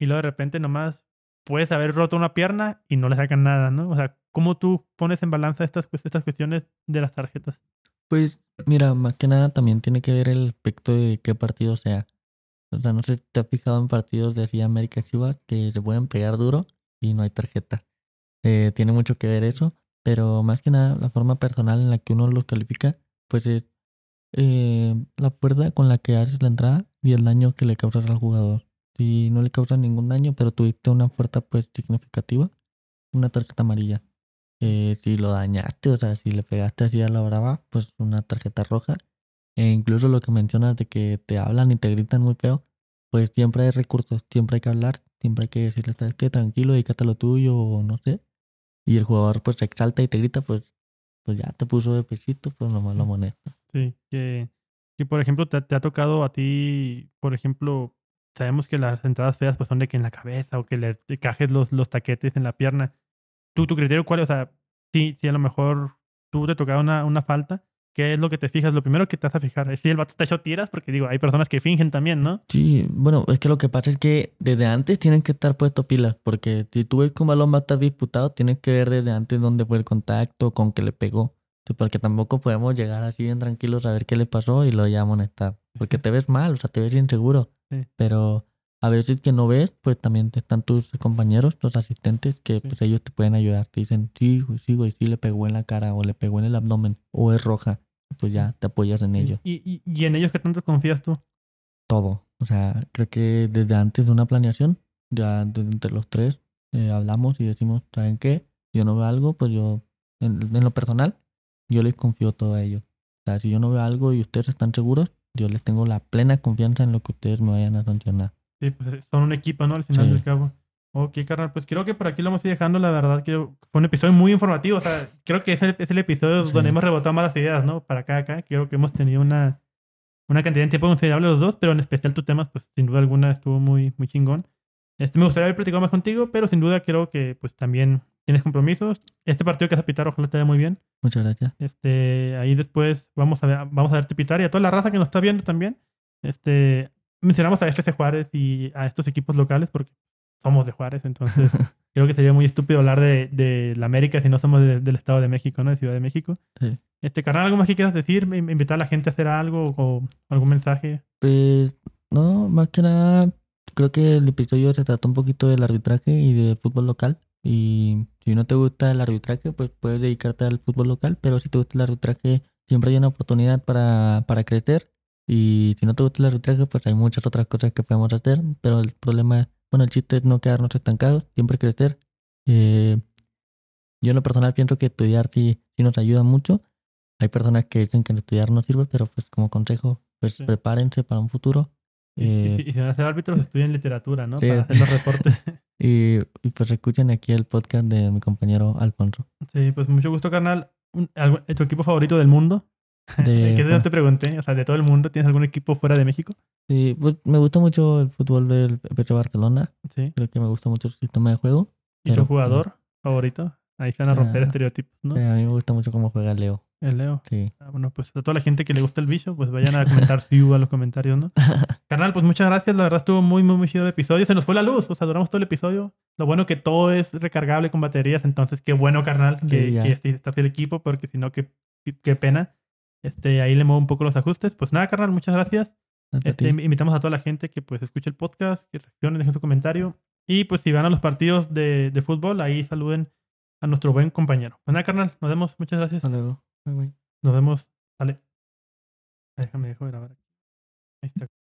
Y luego de repente nomás puedes haber roto una pierna y no le sacan nada, ¿no? O sea, ¿cómo tú pones en balanza estas, estas cuestiones de las tarjetas? Pues mira, más que nada también tiene que ver el aspecto de qué partido sea. O sea, no sé si te has fijado en partidos de así América Chivas que se pueden pegar duro y no hay tarjeta. Eh, tiene mucho que ver eso, pero más que nada la forma personal en la que uno los califica, pues es eh, la fuerza con la que haces la entrada y el daño que le causas al jugador. Si no le causas ningún daño, pero tuviste una fuerza pues significativa, una tarjeta amarilla. Eh, si lo dañaste, o sea, si le pegaste así a la brava, pues una tarjeta roja. E incluso lo que mencionas de que te hablan y te gritan muy feo, pues siempre hay recursos, siempre hay que hablar, siempre hay que decirle, ¿sabes qué? Tranquilo, dedícate a lo tuyo o no sé. Y el jugador pues se exalta y te grita, pues, pues ya te puso de pesito, pues nomás lo moneta. Sí, que, que por ejemplo te, te ha tocado a ti, por ejemplo, sabemos que las entradas feas pues son de que en la cabeza o que le te cajes los, los taquetes en la pierna. ¿Tú, tu criterio cuál es? O sea, si, si a lo mejor tú te tocaba una, una falta, ¿qué es lo que te fijas? Lo primero que te vas a fijar es si el vato ha hecho tiras, porque digo, hay personas que fingen también, ¿no? Sí, bueno, es que lo que pasa es que desde antes tienen que estar puestos pilas, porque si tú ves que un balón va a estar disputado, tienes que ver desde antes dónde fue el contacto, con qué le pegó. Porque tampoco podemos llegar así bien tranquilos a ver qué le pasó y lo ya amonestar. Porque te ves mal, o sea, te ves inseguro. Sí. Pero a veces que no ves, pues también están tus compañeros, los asistentes, que Sí. pues ellos te pueden ayudar. Te dicen, sí, güey, sí, güey, sí le pegó en la cara o le pegó en el abdomen o es roja. Pues ya te apoyas en Sí. ellos. ¿Y, y, y en ellos qué tanto confías tú? Todo. O sea, creo que desde antes de una planeación, ya entre los tres, eh, hablamos y decimos, ¿saben qué? Yo no veo algo, pues yo, en, en lo personal, yo les confío todo a ellos. O sea, si yo no veo algo y ustedes están seguros, yo les tengo la plena confianza en lo que ustedes me vayan a sancionar. Sí, pues eh, son un equipo, ¿no? Al final Sí. del cabo. Ok, carnal, pues creo que por aquí lo vamos a ir dejando. La verdad que fue un episodio muy informativo. O sea, creo que es el, es el episodio Sí. donde hemos rebotado más las ideas, ¿no? Para acá, acá. Creo que hemos tenido una, una cantidad de tiempo considerable los dos, pero en especial tu temas, pues sin duda alguna estuvo muy, muy chingón. Este, me gustaría haber platicado más contigo, pero sin duda creo que pues también tienes compromisos. Este partido que vas a pitar, ojalá te vaya muy bien. Muchas gracias. Este, ahí después vamos a, ver, vamos a verte pitar y a toda la raza que nos está viendo también. Este, mencionamos a FC Juárez y a estos equipos locales porque somos de Juárez, entonces creo que sería muy estúpido hablar de, de la América si no somos de- del Estado de México, ¿no? De Ciudad de México. Sí. Este, carnal, ¿algo más que quieras decir? ¿Me- ¿Invitar a la gente a hacer algo o algún mensaje? Pues, no, más que nada, creo que el episodio se trató un poquito del arbitraje y del fútbol local. Y si no te gusta el arbitraje, pues puedes dedicarte al fútbol local, pero si te gusta el arbitraje, siempre hay una oportunidad para, para crecer. Y si no te gusta el arbitraje, pues hay muchas otras cosas que podemos hacer, pero el problema, bueno, el chiste es no quedarnos estancados, siempre crecer. Eh, yo en lo personal pienso que estudiar sí, sí nos ayuda mucho. Hay personas que dicen que estudiar no sirve, pero pues como consejo, pues Sí. prepárense para un futuro. Y- y, Eh, y si van a ser árbitros, estudien literatura, ¿no? Sí. Para hacer los reportes. y, y pues escuchen aquí el podcast de mi compañero Alfonso. sí, pues mucho gusto, carnal. ¿Tu equipo favorito del mundo? De- que no te pregunté, o sea, de todo el mundo, ¿tienes algún equipo fuera de México? Sí, pues me gusta mucho el fútbol del FC Barcelona. Sí. Creo que me gusta mucho su sistema de juego. ¿Y tu jugador favorito? Ahí se van a romper Ah. estereotipos, ¿no? Eh, a mí me gusta mucho cómo juega Leo. El Leo. Sí. Ah, bueno, pues a toda la gente que le gusta el bicho, pues vayan a comentar si hubo a los comentarios, ¿no? Carnal, pues muchas gracias. La verdad estuvo muy, muy, muy chido el episodio. Se nos fue la luz, o sea, duramos todo el episodio. Lo bueno que todo es recargable con baterías, entonces qué bueno, carnal, que, Sí, que el equipo, porque si no, qué, qué pena. Este, ahí le muevo un poco los ajustes. Pues nada, carnal, muchas gracias. A Este, invitamos a toda la gente que pues escuche el podcast, que reaccione, dejen su comentario. Y pues si van a los partidos de, de fútbol, ahí saluden a nuestro buen compañero. Pues nada, carnal, nos vemos. Muchas gracias. Hasta luego. Bye, bye. Nos vemos. Sale. Déjame dejo de grabar. Ahí está.